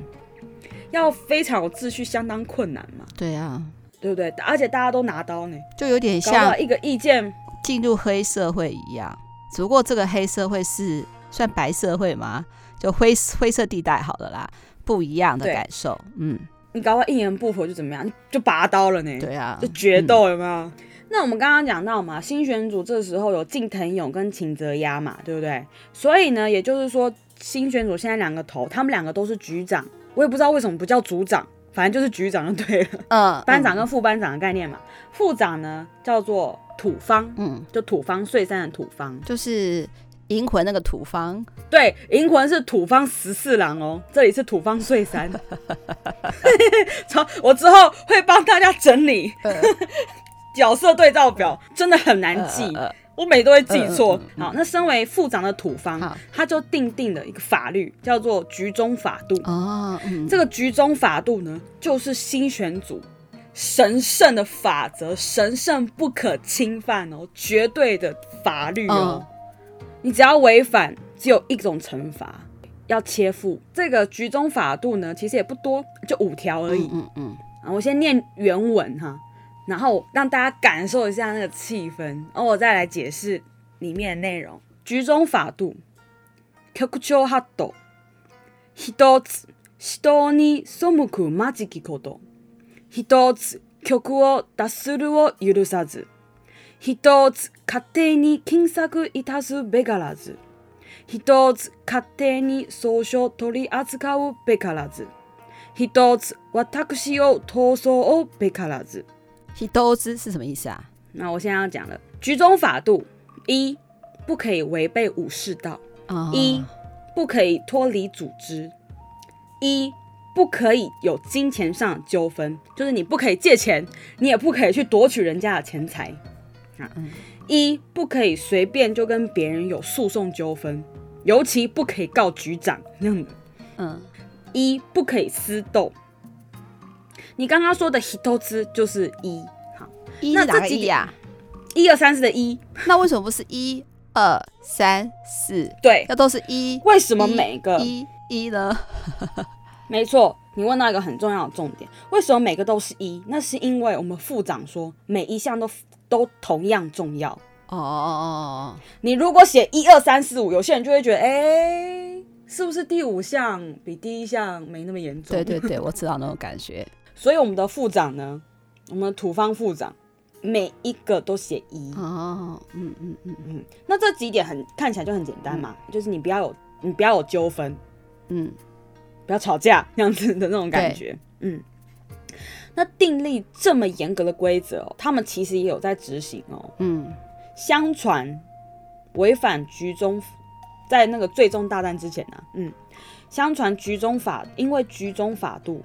要非常有秩序，相当困难嘛。对啊，对不对？而且大家都拿刀呢，就有点像一个意见进入黑社会一样，只不过这个黑社会是算白社会吗？就灰灰色地带，好了啦。不一样的感受，嗯，你搞到一言不合就怎么样，就拔刀了呢？对啊，就决斗有没有？嗯、那我们刚刚讲到嘛，新选组这时候有近藤勇跟秦泽鸭嘛，对不对？所以呢，也就是说，新选组现在两个头，他们两个都是局长，我也不知道为什么不叫组长，反正就是局长就对了。嗯，班长跟副班长的概念嘛，副长呢叫做土方，嗯，就土方岁三的土方，就是。银魂那个土方，对，银魂是土方十四郎哦，这里是土方岁三。[LAUGHS] 我之后会帮大家整理 [LAUGHS] 角色对照表，真的很难记，我每都会记错。好，那身为副长的土方，他就定定了一个法律，叫做局中法度。哦，这个局中法度呢，就是新选组神圣的法则，神圣不可侵犯哦，绝对的法律哦。你只要违反，只有一种惩罚，要切腹。这个局中法度呢，其实也不多，就五条而已。嗯嗯，嗯，嗯。我先念原文哈，然后让大家感受一下那个气氛，然后我再来解释里面的内容。局中法度，局长法度，一つ人に背くまじきこと、一つ局を脱するを许さず。 一つ胜手に金策いたすべからず。一つ胜手に草书取り扱うべからず。一つ私を逃走をべからず。一つ是什么意思啊？那我现在要讲了，局中法度一，不可以违背武士道；一，不可以脱离组织；一，不可以有金钱上的纠纷，就是你不可以借钱，你也不可以去夺取人家的钱财。 啊，一不可以随便就跟别人有诉讼纠纷，尤其不可以告局长那样的。嗯，一不可以私斗。你刚刚说的一つ就是一，好，一是哪个一啊？一二三四的一，[LAUGHS] 那为什么不是一二三四？对，那都是一。为什么每个一一呢？[LAUGHS] 没错，你问到一个很重要的重点，为什么每个都是一？那是因为我们副长说每一项都。都同样重要哦哦哦！你如果写一二三四五，有些人就会觉得，哎、欸，是不是第五项比第一项没那么严重？对对对，我知道那种感觉。[LAUGHS] 所以我们的副长呢，我们土方副长，每一个都写一哦，嗯嗯嗯嗯。那这几点很看起来就很简单嘛，嗯、就是你不要有你不要有纠纷，嗯，不要吵架这样子的那种感觉，嗯。那订立这么严格的规则哦，他们其实也有在执行哦。嗯，相传违反局中，在那个最终大战之前呢、啊，嗯，相传局中法因为局中法度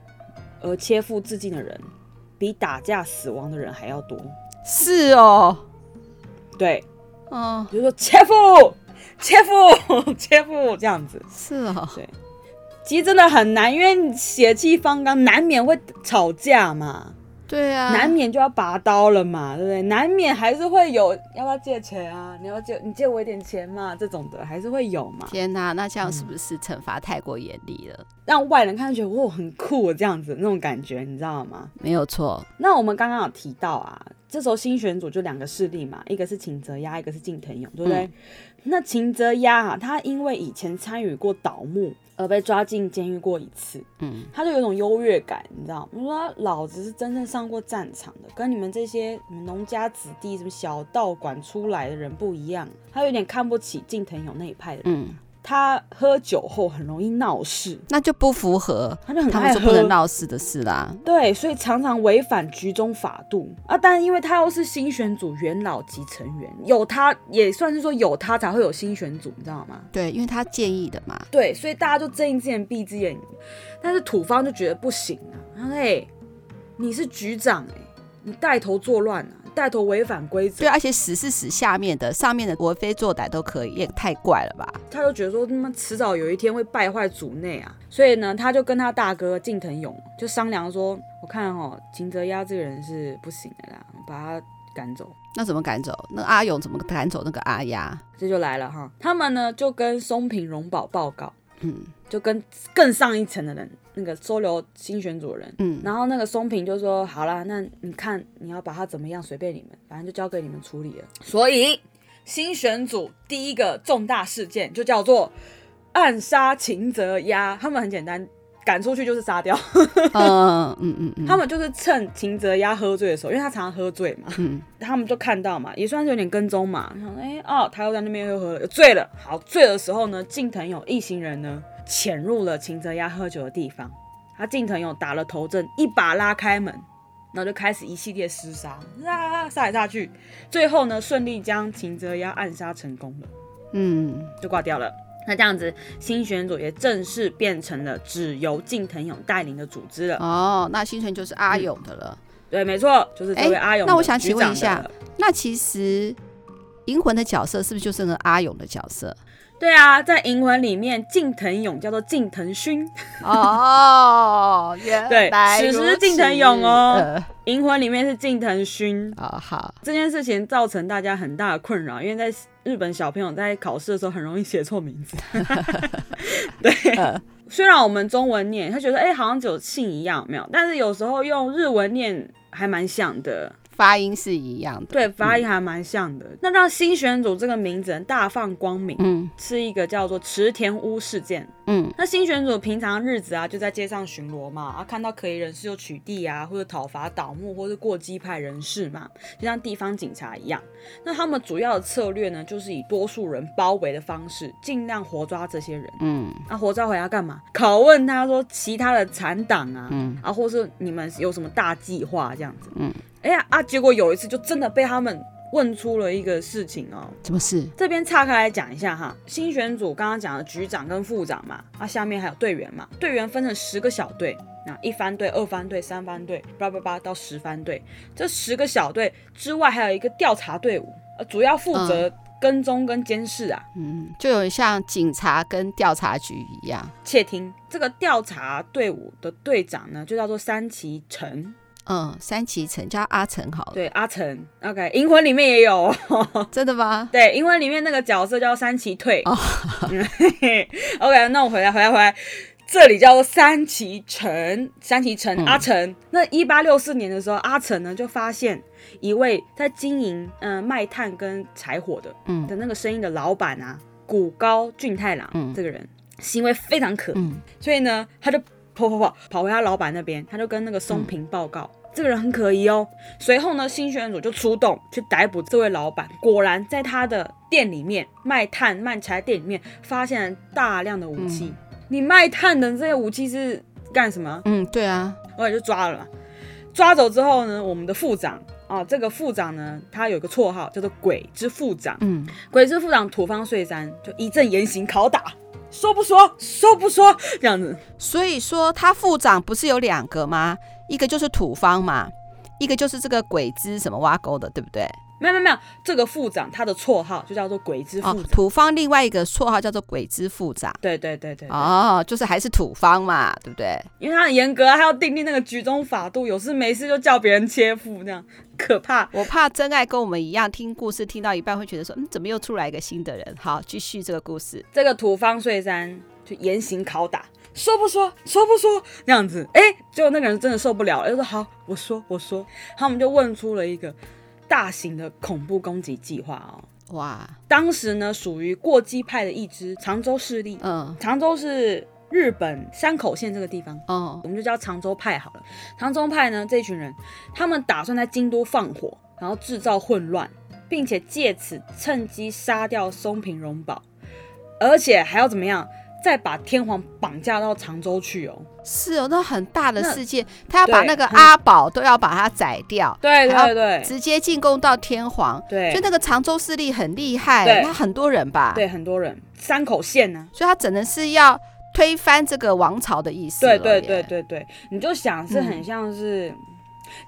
而切腹自尽的人，比打架死亡的人还要多。是哦，对，哦，比如说切腹、切腹、[LAUGHS] 切腹这样子。是哦，对。其实真的很难，因为血气方刚，难免会吵架嘛。对啊，难免就要拔刀了嘛，对不对？难免还是会有要不要借钱啊？你要借你借我一点钱嘛？这种的还是会有嘛。天哪，那这样是不是惩罚太过严厉了？嗯，让外人看上去哇很酷这样子那种感觉，你知道吗？没有错。那我们刚刚有提到啊，这时候新选组就两个势力嘛，一个是秦泽鸭，一个是近藤勇，对不对？嗯、那秦泽鸭啊，他因为以前参与过倒幕而被抓进监狱过一次，嗯，他就有种优越感，你知道吗？说老子是真正上过战场的，跟你们这些农家子弟、什么小道馆出来的人不一样，他有点看不起近藤勇那一派的人。嗯他喝酒后很容易闹事，那就不符合他就很不能闹事的事啦。对，所以常常违反局中法度啊。但因为他又是新选组元老级成员，有他也算是说有他才会有新选组，你知道吗？对，因为他建议的嘛。对，所以大家就睁一只眼闭一只眼。但是土方就觉得不行啊，他说：“哎，你是局长哎、欸，你带头作乱啊。”带头违反规则，对，而且死是死下面的，上面的为非作歹都可以，也太怪了吧？他就觉得说，他妈迟早有一天会败坏组内啊，所以呢，他就跟他大哥近藤勇就商量说，我看哈、喔，秦泽鸭这个人是不行的啦，把他赶走。那怎么赶走？那阿勇怎么赶走那个阿鸭？这就来了哈，他们呢就跟松平荣保报告，嗯，就跟更上一层的人。那个收留新选组的人，嗯，然后那个松平就说：“好啦，那你看你要把他怎么样，随便你们，反正就交给你们处理了。”所以新选组第一个重大事件就叫做暗杀秦泽鸭。他们很简单，赶出去就是杀掉。[LAUGHS] 嗯嗯嗯嗯，他们就是趁秦泽鸭喝醉的时候，因为他常常喝醉嘛，嗯，[LAUGHS] 他们就看到嘛，也算是有点跟踪嘛。然后哎哦，他又在那边又喝了，又醉了。好，醉的时候呢，近藤有一行人呢。潜入了秦泽鸭喝酒的地方，他近藤勇打了头阵，一把拉开门，然后就开始一系列厮杀，啊，杀来杀去，最后呢，顺利将秦泽鸭暗杀成功了，嗯，就挂掉了。那这样子，新选组也正式变成了只由近藤勇带领的组织了。哦，那新选就是阿勇的了。嗯、对，没错，就是这位阿勇、欸。那我想请问一下，那其实银魂的角色是不是就是那个阿勇的角色？对啊，在银魂里面，近藤勇叫做近藤勋。哦，对，此时是近藤勇哦，银魂里面是近藤勋。哦，好，这件事情造成大家很大的困扰，因为在日本小朋友在考试的时候很容易写错名字。[LAUGHS] 对，虽然我们中文念，他觉得哎，好像只有姓一样没有，但是有时候用日文念还蛮像的。发音是一样的，对，发音还蛮像的。嗯、那让新选组这个名字大放光明，嗯，是一个叫做池田屋事件。嗯，那新选组平常日子啊，就在街上巡逻嘛，啊，看到可疑人士就取缔啊，或者讨伐倒幕，或者过激派人士嘛，就像地方警察一样。那他们主要的策略呢，就是以多数人包围的方式，尽量活抓这些人。嗯，那、啊、活抓回来干嘛？拷问他说其他的残党啊，嗯，啊，或是你们有什么大计划这样子。嗯。哎呀啊！结果有一次就真的被他们问出了一个事情哦。什么事？这边岔开来讲一下哈。新选组刚刚讲的局长跟副长嘛，啊，下面还有队员嘛。队员分成十个小队，那一番队、二番队、三番队，叭叭叭到十番队。这十个小队之外，还有一个调查队伍，呃，主要负责跟踪跟监视啊。嗯，就有像警察跟调查局一样。窃听这个调查队伍的队长呢，就叫做三崎成。嗯，三崎城叫阿成好了。对，阿成。OK，银魂里面也有，[LAUGHS] 真的吗？对，银魂里面那个角色叫三崎退。哦、[LAUGHS] OK，那我回来，回来，回来。这里叫做三崎城，三崎城，嗯、阿成。那一八六四年的时候，阿成呢就发现一位在经营嗯、呃、卖炭跟柴火的，嗯的那个生意的老板啊，谷高俊太郎、嗯、这个人行为非常可疑，嗯、所以呢，他就跑跑跑跑回他老板那边，他就跟那个松平报告。这个人很可疑哦。随后呢，新选组就出动去逮捕这位老板。果然，在他的店里面卖炭卖柴店里面，发现了大量的武器。你卖炭的这些武器是干什么？嗯，对啊，我也就抓了嘛。抓走之后呢，我们的副长啊，这个副长呢，他有个绰号叫做“鬼之副长”。嗯，鬼之副长土方岁三就一阵严刑拷打，说不说？说不说？这样子。所以说，他副长不是有两个吗？一个就是土方嘛，一个就是这个鬼子什么挖沟的，对不对？没有没有没有，这个副长他的绰号就叫做鬼之副长。土方另外一个绰号叫做鬼之副长。对对对对，哦，就是还是土方嘛，对不对？因为他很严格，他要订立那个局中法度，有事没事就叫别人切腹，那样可怕。我怕真爱跟我们一样，听故事听到一半会觉得说，嗯，怎么又出来一个新的人？好，继续这个故事。这个土方岁三就严刑拷打。说不说，说不说，那样子，哎，结果那个人真的受不了了，就说好，我说，我说，他们就问出了一个大型的恐怖攻击计划哦。哇，当时呢，属于过激派的一支长州势力。嗯，长州是日本山口县这个地方。哦，我们就叫长州派好了。长州派呢，这群人，他们打算在京都放火，然后制造混乱，并且借此趁机杀掉松平荣保，而且还要怎么样？再把天皇绑架到常州去哦。是哦，那很大的事件，他要把那个阿宝都要把他宰掉，对对对，直接进攻到天皇，对，就那个常州势力很厉害，他很多人吧，对，很多人，山口县呢，所以他只能是要推翻这个王朝的意思，对对对对对，你就想是很像是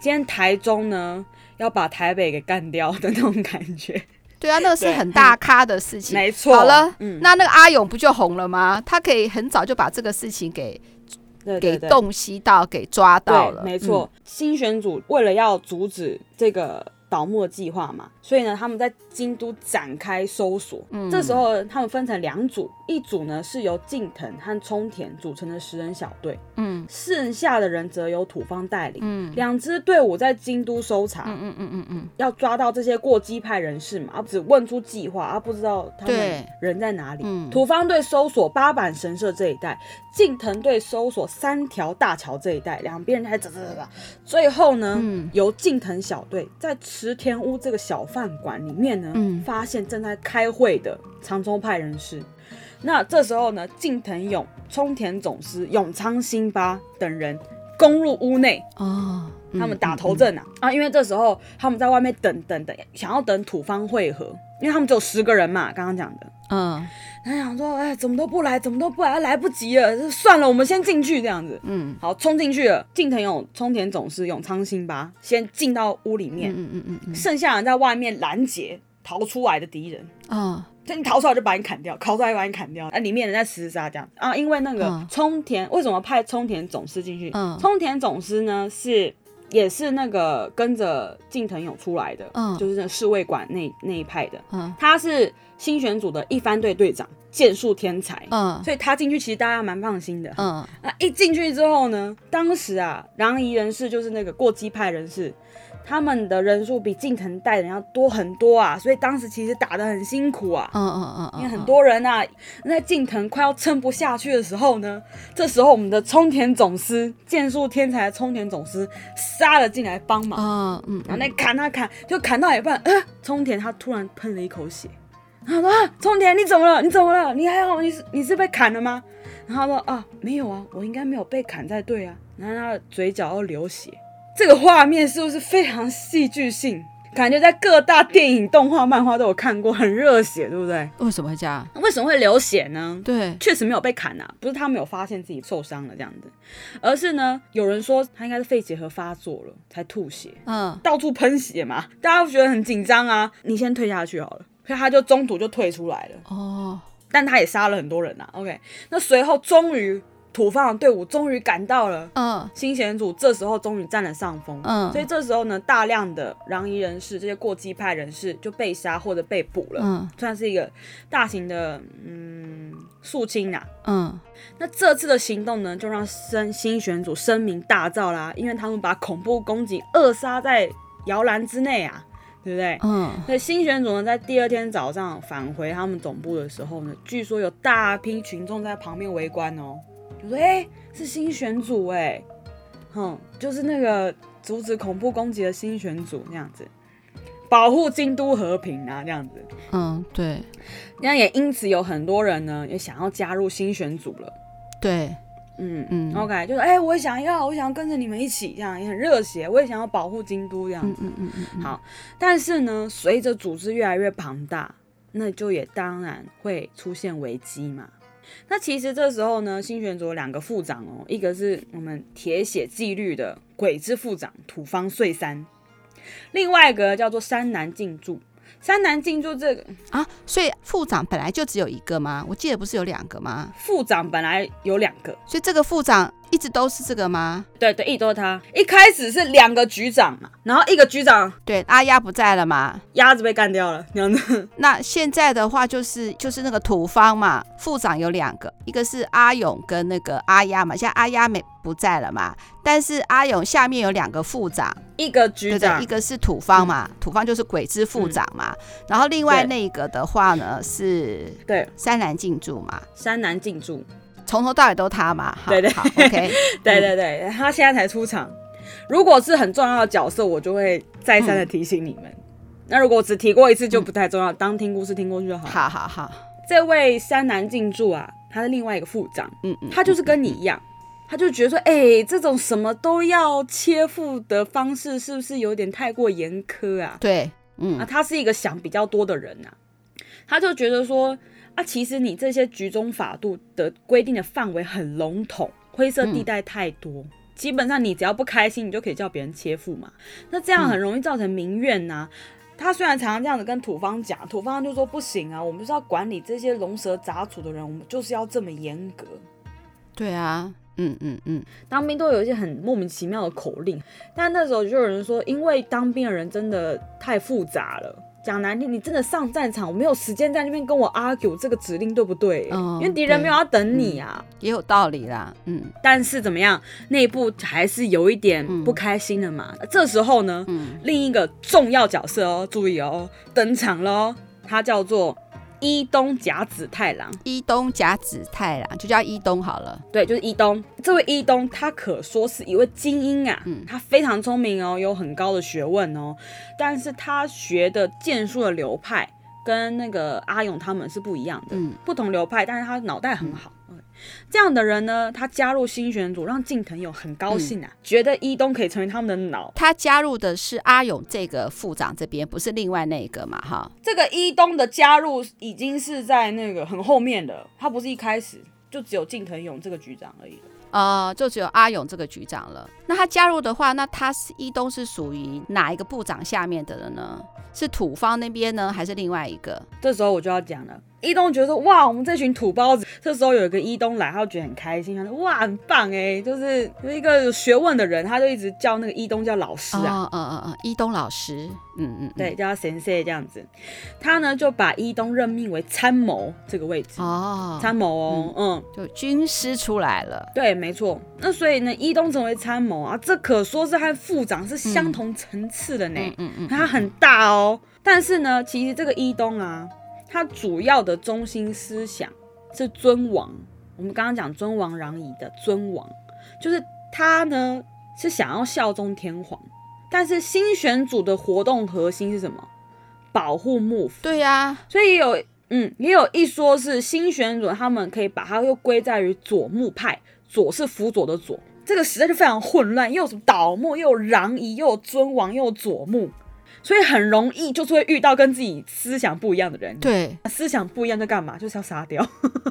今天台中呢要把台北给干掉的那种感觉。对啊，那个是很大咖的事情。没错。好了，嗯，那那个阿勇不就红了吗？他可以很早就把这个事情给对对对给洞悉到，给抓到了。没错，嗯、新选组为了要阻止这个。倒墨计划嘛，所以呢，他们在京都展开搜索。嗯，这时候他们分成两组，一组呢是由近藤和冲田组成的十人小队，嗯，剩下的人则由土方带领。嗯，两支队伍在京都搜查。嗯嗯嗯嗯嗯，要抓到这些过激派人士嘛，啊只问出计划，而不知道他们人在哪里。嗯，土方队搜索八坂神社这一带，近藤队搜索三条大桥这一带，两边还走走走走。最后呢，嗯，由近藤小队在。池田屋这个小饭馆里面呢，嗯、发现正在开会的长州派人士。那这时候呢，近藤勇、冲田总司、永昌新八等人攻入屋内。哦，他们打头阵啊、嗯嗯、啊！因为这时候他们在外面等等等，想要等土方会合，因为他们只有十个人嘛，刚刚讲的。嗯。他想说，哎，怎么都不来，怎么都不来，来不及了，算了，我们先进去这样子。嗯，好，冲进去了。近藤勇、冲田总司、永昌新八先进到屋里面。嗯嗯嗯嗯。剩下人在外面拦截逃出来的敌人。啊，就你逃出来就把你砍掉，逃出来就把你砍掉。那里面人在厮杀这样啊，因为那个冲田为什么派冲田总司进去？嗯，冲田总司呢是也是那个跟着近藤勇出来的，嗯，就是那个侍卫馆那那一派的。嗯，他是。新选组的一番队队长，剑术天才，嗯，所以他进去其实大家蛮放心的，嗯，那一进去之后呢，当时啊，攘夷人士就是那个过激派人士，他们的人数比近藤带的人要多很多啊，所以当时其实打得很辛苦啊，嗯嗯嗯，因为很多人啊，在近藤快要撑不下去的时候呢，这时候我们的冲田总司，剑术天才的冲田总司杀了进来帮忙，嗯嗯，然后那砍他砍，就砍到一半，呃，冲田他突然喷了一口血。他说：“冲田，你怎么了？你怎么了？你还好？你是你是被砍了吗？”然后他说：“啊，没有啊，我应该没有被砍才对啊。”然后他的嘴角又流血，这个画面是不是非常戏剧性？感觉在各大电影、动画、漫画都有看过，很热血，对不对？为什么会这样？为什么会流血呢？对，确实没有被砍啊，不是他没有发现自己受伤了这样子，而是呢，有人说他应该是肺结核发作了才吐血，嗯，到处喷血嘛，大家都觉得很紧张啊。你先退下去好了。所以他就中途就退出来了哦，但他也杀了很多人呐。OK，那随后终于土方的队伍终于赶到了，嗯，新选组这时候终于占了上风，嗯，所以这时候呢，大量的攘夷人士这些过激派人士就被杀或者被捕了，嗯，算是一个大型的嗯肃清啊，嗯，那这次的行动呢，就让新新选组声名大噪啦，因为他们把恐怖攻击扼杀在摇篮之内啊。对不对？嗯，那新选组呢，在第二天早上返回他们总部的时候呢，据说有大批群众在旁边围观哦，就说：“哎，是新选组哎，哼，就是那个阻止恐怖攻击的新选组那样子，保护京都和平啊，这样子。”嗯，对。那也因此有很多人呢，也想要加入新选组了。对。嗯嗯，OK，就是哎、欸，我也想要，我想要跟着你们一起，这样也很热血，我也想要保护京都这样子。嗯嗯嗯嗯。好，但是呢，随着组织越来越庞大，那就也当然会出现危机嘛。那其实这时候呢，新选组有两个副长哦，一个是我们铁血纪律的鬼之副长土方岁三，另外一个叫做山南静助。山南静助这个啊，所以副长本来就只有一个吗？我记得不是有两个吗？副长本来有两个，所以这个副长一直都是这个吗？对对，一直都是他。一开始是两个局长嘛，然后一个局长，对，阿鸭不在了嘛，鸭子被干掉了，这样子。[LAUGHS] 那现在的话就是就是那个土方嘛，副长有两个，一个是阿勇跟那个阿鸭嘛，现在阿鸭没不在了嘛，但是阿勇下面有两个副长，一个局长，一个是土方嘛，嗯、土方就是鬼之副长嘛，嗯、然后另外那个的话呢是对山南静助嘛，山南静助。从头到尾都他嘛，对对好，OK，[LAUGHS] 对对对，他现在才出场。如果是很重要的角色，我就会再三的提醒你们。嗯、那如果我只提过一次就不太重要，嗯、当听故事听过去就好。好好好，这位山南静助啊，他是另外一个副长，嗯嗯，他就是跟你一样，他就觉得说，哎、欸，这种什么都要切腹的方式，是不是有点太过严苛啊？对，嗯，啊，他是一个想比较多的人呐、啊，他就觉得说。啊，其实你这些局中法度的规定的范围很笼统，灰色地带太多。嗯、基本上你只要不开心，你就可以叫别人切腹嘛。那这样很容易造成民怨呐、啊。嗯、他虽然常常这样子跟土方讲，土方就说不行啊，我们就是要管理这些龙蛇杂处的人，我们就是要这么严格。对啊，嗯嗯嗯，当兵都有一些很莫名其妙的口令，但那时候就有人说，因为当兵的人真的太复杂了。讲难听，你真的上战场，我没有时间在那边跟我 argue 这个指令对不对？嗯，因为敌人没有要等你啊，也有道理啦。嗯，但是怎么样，内部还是有一点不开心的嘛。嗯、这时候呢，嗯、另一个重要角色哦，注意哦，登场喽，他叫做。伊东甲子太郎，伊东甲子太郎就叫伊东好了。对，就是伊东。这位伊东，他可说是一位精英啊，嗯，他非常聪明哦，有很高的学问哦，但是他学的剑术的流派跟那个阿勇他们是不一样的，嗯，不同流派，但是他脑袋很好。嗯这样的人呢，他加入新选组，让近藤勇很高兴啊，嗯、觉得伊东可以成为他们的脑。他加入的是阿勇这个副长这边，不是另外那个嘛？哈，这个伊东的加入已经是在那个很后面的，他不是一开始就只有近藤勇这个局长而已。呃，就只有阿勇这个局长了。那他加入的话，那他是伊东是属于哪一个部长下面的人呢？是土方那边呢，还是另外一个？这时候我就要讲了。伊东觉得说，哇，我们这群土包子，这时候有一个伊东来，他就觉得很开心，他说哇，很棒哎，就是有一个有学问的人，他就一直叫那个伊东叫老师啊，嗯嗯嗯，伊东老师，嗯嗯，对，叫他神社这样子，他呢就把伊东任命为参谋这个位置哦，参谋哦，嗯，就军师出来了，对，没错，那所以呢，伊东成为参谋啊，这可说是和副长是相同层次的呢，嗯嗯，他很大哦，但是呢，其实这个伊东啊。他主要的中心思想是尊王，我们刚刚讲尊王攘夷的尊王，就是他呢是想要效忠天皇，但是新选组的活动核心是什么？保护幕府。对呀、啊，所以有嗯也有一说是新选组他们可以把它又归在于左幕派，左是辅佐的左，这个时代就非常混乱，又有什么倒幕，又有攘夷，又有尊王，又有左幕。所以很容易就是会遇到跟自己思想不一样的人，对，思想不一样在干嘛？就是要杀掉，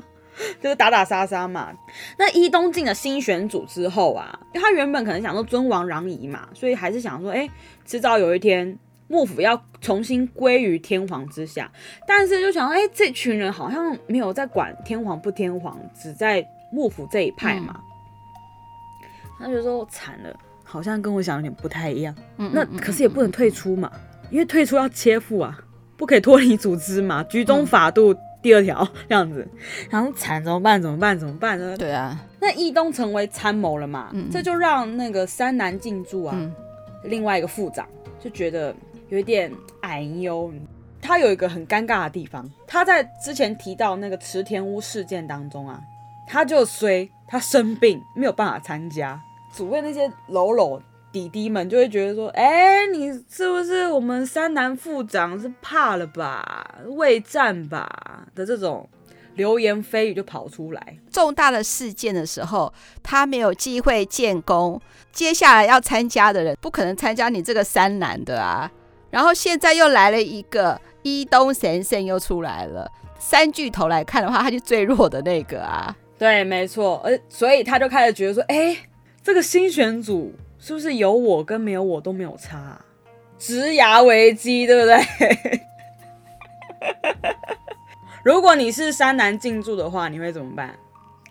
[LAUGHS] 就是打打杀杀嘛。那伊东进了新选组之后啊，因为他原本可能想说尊王攘夷嘛，所以还是想说，哎、欸，迟早有一天幕府要重新归于天皇之下。但是就想说，哎、欸，这群人好像没有在管天皇不天皇，只在幕府这一派嘛。嗯、他就说惨了。好像跟我想的有点不太一样，嗯，那可是也不能退出嘛，因为退出要切腹啊，不可以脱离组织嘛，局中法度第二条这样子，然后惨怎么办？怎么办？怎么办呢？对啊，那伊东成为参谋了嘛，嗯，这就让那个山南进驻啊，嗯，另外一个副长就觉得有一点哎呦，他有一个很尴尬的地方，他在之前提到那个池田屋事件当中啊，他就虽，他生病没有办法参加。组内那些喽喽弟弟们就会觉得说：“哎，你是不是我们三男副长是怕了吧？畏战吧？”的这种流言蜚语就跑出来。重大的事件的时候，他没有机会建功，接下来要参加的人不可能参加你这个三男的啊。然后现在又来了一个伊东先生又出来了，三巨头来看的话，他就最弱的那个啊。对，没错，而所以他就开始觉得说：“哎。”这个新选组是不是有我跟没有我都没有差啊？职涯危机，对不对？[LAUGHS] 如果你是山南静助的话，你会怎么办？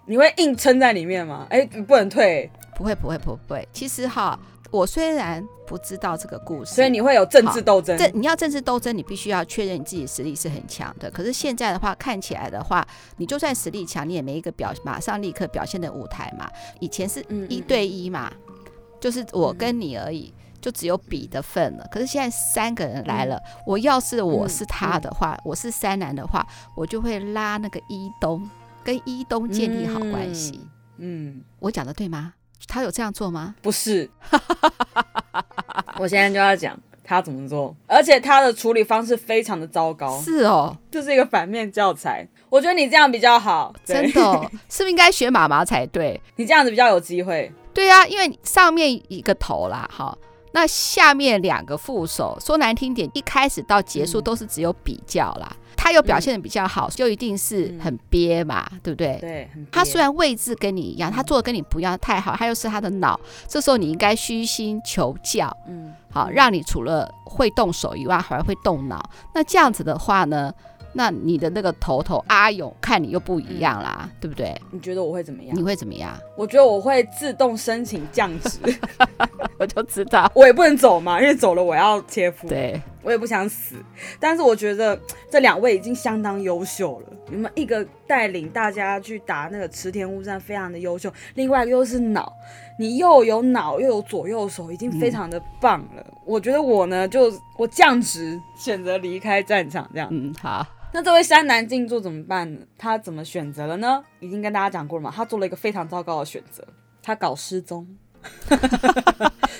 你会硬撑在里面吗？哎，不能退。不会，不会，不会，不会。其实哈，我虽然不知道这个故事，所以你会有政治斗争。这你要政治斗争，你必须要确认你自己实力是很强的。可是现在的话，看起来的话，你就算实力强，你也没一个表马上立刻表现的舞台嘛。以前是一对一嘛，嗯嗯，就是我跟你而已，就只有比的份了。可是现在三个人来了，嗯、我要是我是他的话，嗯、我是三男的话，我就会拉那个一东，跟一东建立好关系。嗯，嗯我讲的对吗？他有这样做吗？不是，[LAUGHS] 我现在就要讲他怎么做，而且他的处理方式非常的糟糕。是哦，就是一个反面教材。我觉得你这样比较好，真的、哦，[LAUGHS] 是不是应该学妈妈才对？你这样子比较有机会。对呀、啊，因为上面一个头啦，哈，那下面两个副手，说难听点，一开始到结束都是只有比较啦。嗯他又表现的比较好，嗯、就一定是很憋嘛，嗯、对不对？对，他虽然位置跟你一样，他做的跟你不一样太好，他又是他的脑，这时候你应该虚心求教，嗯，好，让你除了会动手以外，还会动脑。那这样子的话呢？那你的那个头头阿勇看你又不一样啦，嗯、对不对？你觉得我会怎么样？你会怎么样？我觉得我会自动申请降职，[LAUGHS] 我就知道，我也不能走嘛，因为走了我要切腹。对，我也不想死，但是我觉得这两位已经相当优秀了。你们一个带领大家去打那个池田屋战，非常的优秀；另外一个又是脑，你又有脑又有左右手，已经非常的棒了。嗯、我觉得我呢，就我降职，选择离开战场，这样。嗯，好。那这位山南静坐怎么办呢？他怎么选择了呢？已经跟大家讲过了嘛，他做了一个非常糟糕的选择，他搞失踪，[LAUGHS]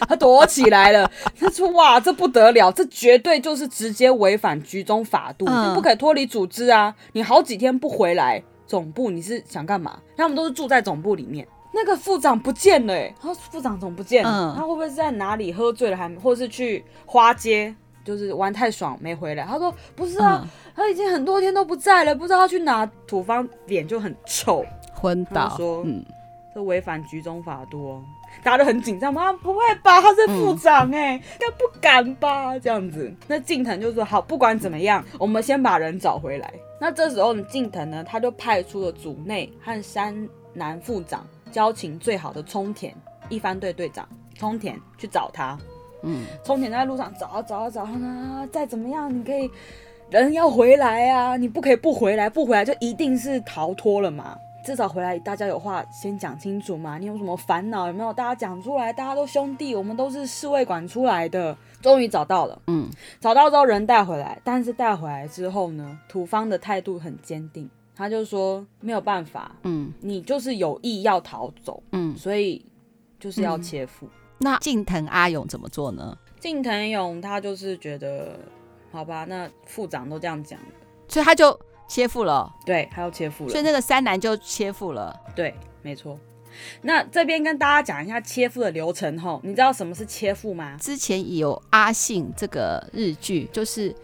他躲起来了。他说：“哇，这不得了，这绝对就是直接违反局中法度，你不可以脱离组织啊！你好几天不回来总部，你是想干嘛？他们都是住在总部里面，那个副长不见了，哎，他说副长怎么不见了？他会不会是在哪里喝醉了，还或是去花街？”就是玩太爽没回来，他说不是啊，嗯、他已经很多天都不在了，不知道他去哪。土方脸就很臭，昏倒。说，嗯，这违反局中法度哦，大家都很紧张吗？不会吧，他是副长哎、欸，他、嗯、不敢吧？这样子，那近藤就说好，不管怎么样，我们先把人找回来。那这时候近藤呢，他就派出了组内和山南副长交情最好的冲田一番队队长冲田去找他。嗯，冲田在路上找啊找啊找啊，再怎么样，你可以人要回来啊，你不可以不回来，不回来就一定是逃脱了嘛。至少回来，大家有话先讲清楚嘛。你有什么烦恼有没有？大家讲出来，大家都兄弟，我们都是侍卫馆出来的。终于找到了，嗯，找到之后人带回来，但是带回来之后呢，土方的态度很坚定，他就说没有办法，嗯，你就是有意要逃走，嗯，所以就是要切腹。嗯那近藤阿勇怎么做呢？近藤勇他就是觉得，好吧，那副长都这样讲，所以他就切腹了。对，他要切腹了。所以那个三男就切腹了。对，没错。那这边跟大家讲一下切腹的流程吼，你知道什么是切腹吗？之前有阿信这个日剧，就是。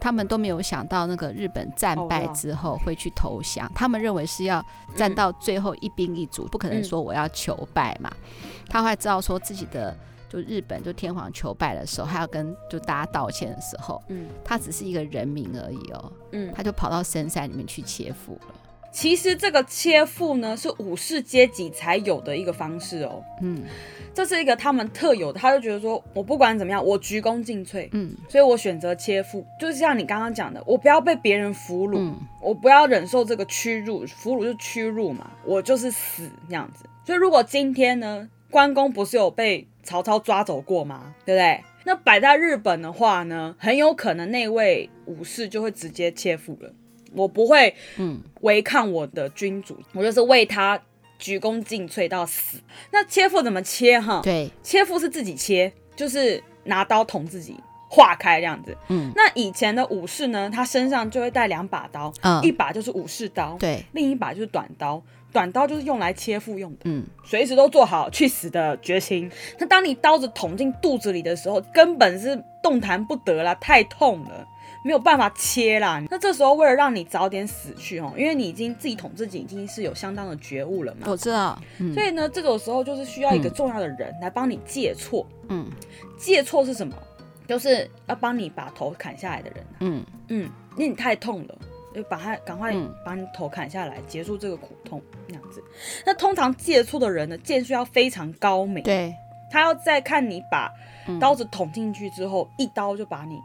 他们都没有想到，那个日本战败之后会去投降。Oh. 他们认为是要战到最后一兵一卒，嗯、不可能说我要求败嘛。嗯、他会知道说自己的就日本就天皇求败的时候，他要跟就大家道歉的时候，嗯，他只是一个人民而已哦，嗯，他就跑到深山里面去切腹了。其实这个切腹呢，是武士阶级才有的一个方式哦。嗯，这是一个他们特有的，他就觉得说，我不管怎么样，我鞠躬尽瘁。嗯，所以我选择切腹，就是像你刚刚讲的，我不要被别人俘虏，嗯、我不要忍受这个屈辱，俘虏就屈辱嘛，我就是死这样子。所以如果今天呢，关公不是有被曹操抓走过吗？对不对？那摆在日本的话呢，很有可能那位武士就会直接切腹了。我不会，嗯，违抗我的君主，嗯、我就是为他鞠躬尽瘁到死。那切腹怎么切？哈，对，切腹是自己切，就是拿刀捅自己，化开这样子。嗯，那以前的武士呢，他身上就会带两把刀，嗯，一把就是武士刀，对，另一把就是短刀，短刀就是用来切腹用的，嗯，随时都做好去死的决心。那当你刀子捅进肚子里的时候，根本是动弹不得啦，太痛了。没有办法切啦，那这时候为了让你早点死去哦，因为你已经自己捅自己，已经是有相当的觉悟了嘛。我知道，嗯、所以呢，这种时候就是需要一个重要的人来帮你戒错。嗯，戒错是什么？就是要帮你把头砍下来的人。嗯嗯，因为你太痛了，就把他赶快把你头砍下来，嗯、结束这个苦痛那样子。那通常借错的人呢，剑术要非常高明，对，他要再看你把刀子捅进去之后，嗯、一刀就把你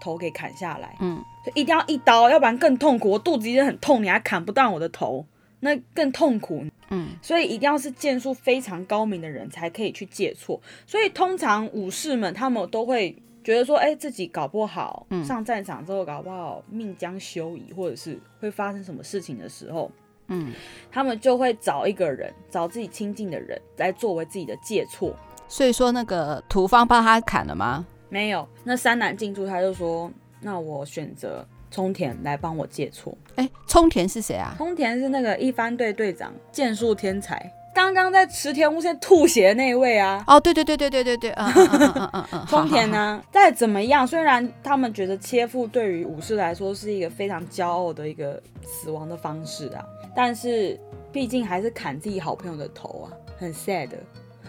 头给砍下来，嗯，就一定要一刀，要不然更痛苦。我肚子已经很痛，你还砍不断我的头，那更痛苦。嗯，所以一定要是剑术非常高明的人才可以去借错。所以通常武士们他们都会觉得说，哎、欸，自己搞不好嗯上战场之后搞不好命将休矣，或者是会发生什么事情的时候，嗯，他们就会找一个人，找自己亲近的人来作为自己的借错。所以说，那个土方帮他砍了吗？没有。那三男进驻，他就说，那我选择。冲田来帮我借错。哎，冲田是谁啊？冲田是那个一番队队长，剑术天才，刚刚在池田屋线吐血的那一位啊。哦，对对对对对对对，嗯嗯嗯嗯嗯。[LAUGHS] 冲田呢，再怎么样，虽然他们觉得切腹对于武士来说是一个非常骄傲的一个死亡的方式啊，但是毕竟还是砍自己好朋友的头啊，很 sad，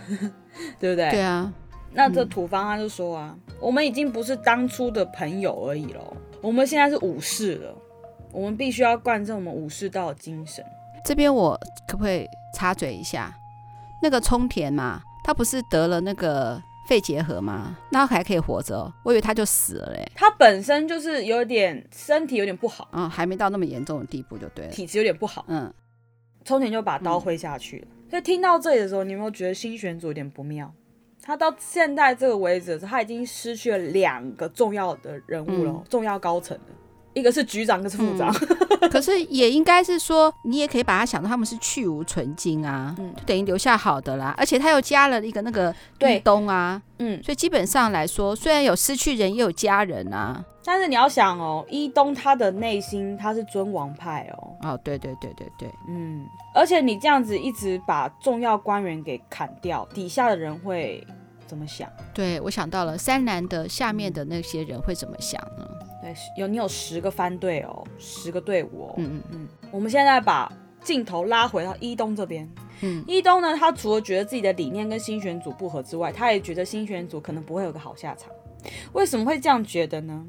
[LAUGHS] 对不对？对啊。那这土方他就说啊，我们已经不是当初的朋友而已喽。我们现在是武士了，我们必须要贯彻我们武士道的精神。这边我可不可以插嘴一下？那个冲田嘛，他不是得了那个肺结核吗？那他还可以活着哦，我以为他就死了嘞。他本身就是有点身体有点不好，嗯，还没到那么严重的地步就对了，体质有点不好，嗯。冲田就把刀挥下去了。嗯。所以听到这里的时候，你有没有觉得新选组有点不妙？他到现在这个为止，他已经失去了两个重要的人物了，嗯、重要高层的，一个是局长，一个是副长。嗯、[LAUGHS] 可是也应该是说，你也可以把他想到他们是去无存精啊，嗯、就等于留下好的啦。而且他又加了一个那个对东啊，嗯，所以基本上来说，虽然有失去人，也有家人啊。但是你要想哦，伊东他的内心他是尊王派哦。哦，对对对对对，嗯。而且你这样子一直把重要官员给砍掉，底下的人会怎么想？对，我想到了三男的下面的那些人会怎么想呢？对，有你有十个番队哦，十个队伍哦。嗯嗯嗯。我们现在把镜头拉回到伊东这边。嗯。伊东呢，他除了觉得自己的理念跟新选组不合之外，他也觉得新选组可能不会有个好下场。为什么会这样觉得呢？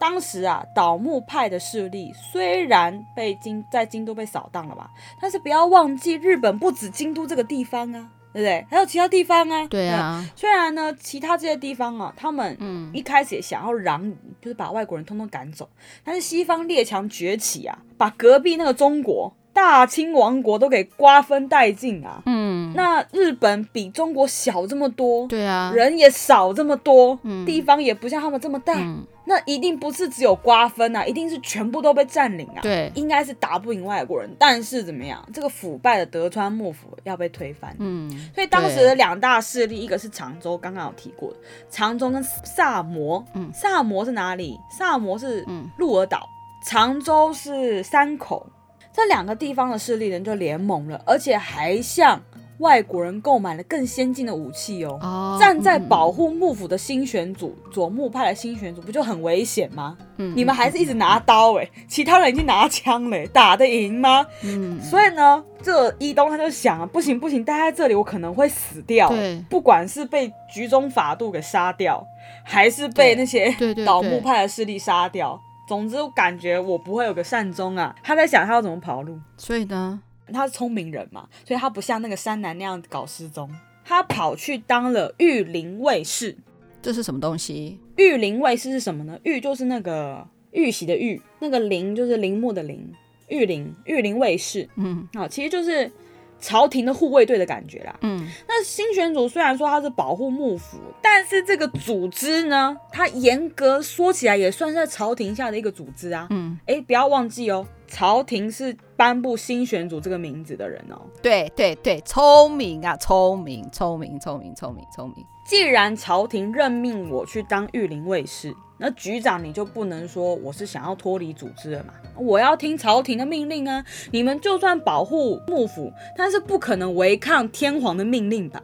当时啊，倒幕派的势力虽然被京在京都被扫荡了吧，但是不要忘记，日本不止京都这个地方啊，对不对？还有其他地方啊。对啊。虽然呢，其他这些地方啊，他们一开始也想要攘，就是把外国人通通赶走。但是西方列强崛起啊，把隔壁那个中国大清王国都给瓜分殆尽啊。嗯。那日本比中国小这么多，对啊，人也少这么多，嗯，地方也不像他们这么大。嗯那一定不是只有瓜分啊，一定是全部都被占领啊。对，应该是打不赢外国人，但是怎么样，这个腐败的德川幕府要被推翻。嗯，所以当时的两大势力，一个是长州，刚刚有提过的长州跟萨摩。嗯，萨摩是哪里？萨摩是鹿儿岛，长州是山口，这两个地方的势力人就联盟了，而且还向。外国人购买了更先进的武器哦，oh, 站在保护幕府的新选组，嗯、左木派的新选组不就很危险吗？嗯，你们还是一直拿刀哎，嗯、其他人已经拿枪了，打得赢吗？嗯，所以呢，这伊东他就想啊，不行不行，待在这里我可能会死掉。对，不管是被局中法度给杀掉，还是被那些倒幕派的势力杀掉，总之我感觉我不会有个善终啊。他在想他要怎么跑路，所以呢。他是聪明人嘛，所以他不像那个山南那样搞失踪，他跑去当了御林卫士。这是什么东西？御林卫士是什么呢？御就是那个玉玺的玉，那个林就是陵墓的陵。御林御林卫士，嗯，好，其实就是朝廷的护卫队的感觉啦。嗯，那新选组虽然说他是保护幕府，但是这个组织呢，它严格说起来也算是在朝廷下的一个组织啊。嗯，哎，不要忘记哦。朝廷是颁布新选组这个名字的人哦。对对对，聪明啊，聪明，聪明，聪明，聪明，聪明。既然朝廷任命我去当御林卫士，那局长你就不能说我是想要脱离组织了嘛？我要听朝廷的命令啊！你们就算保护幕府，但是不可能违抗天皇的命令吧？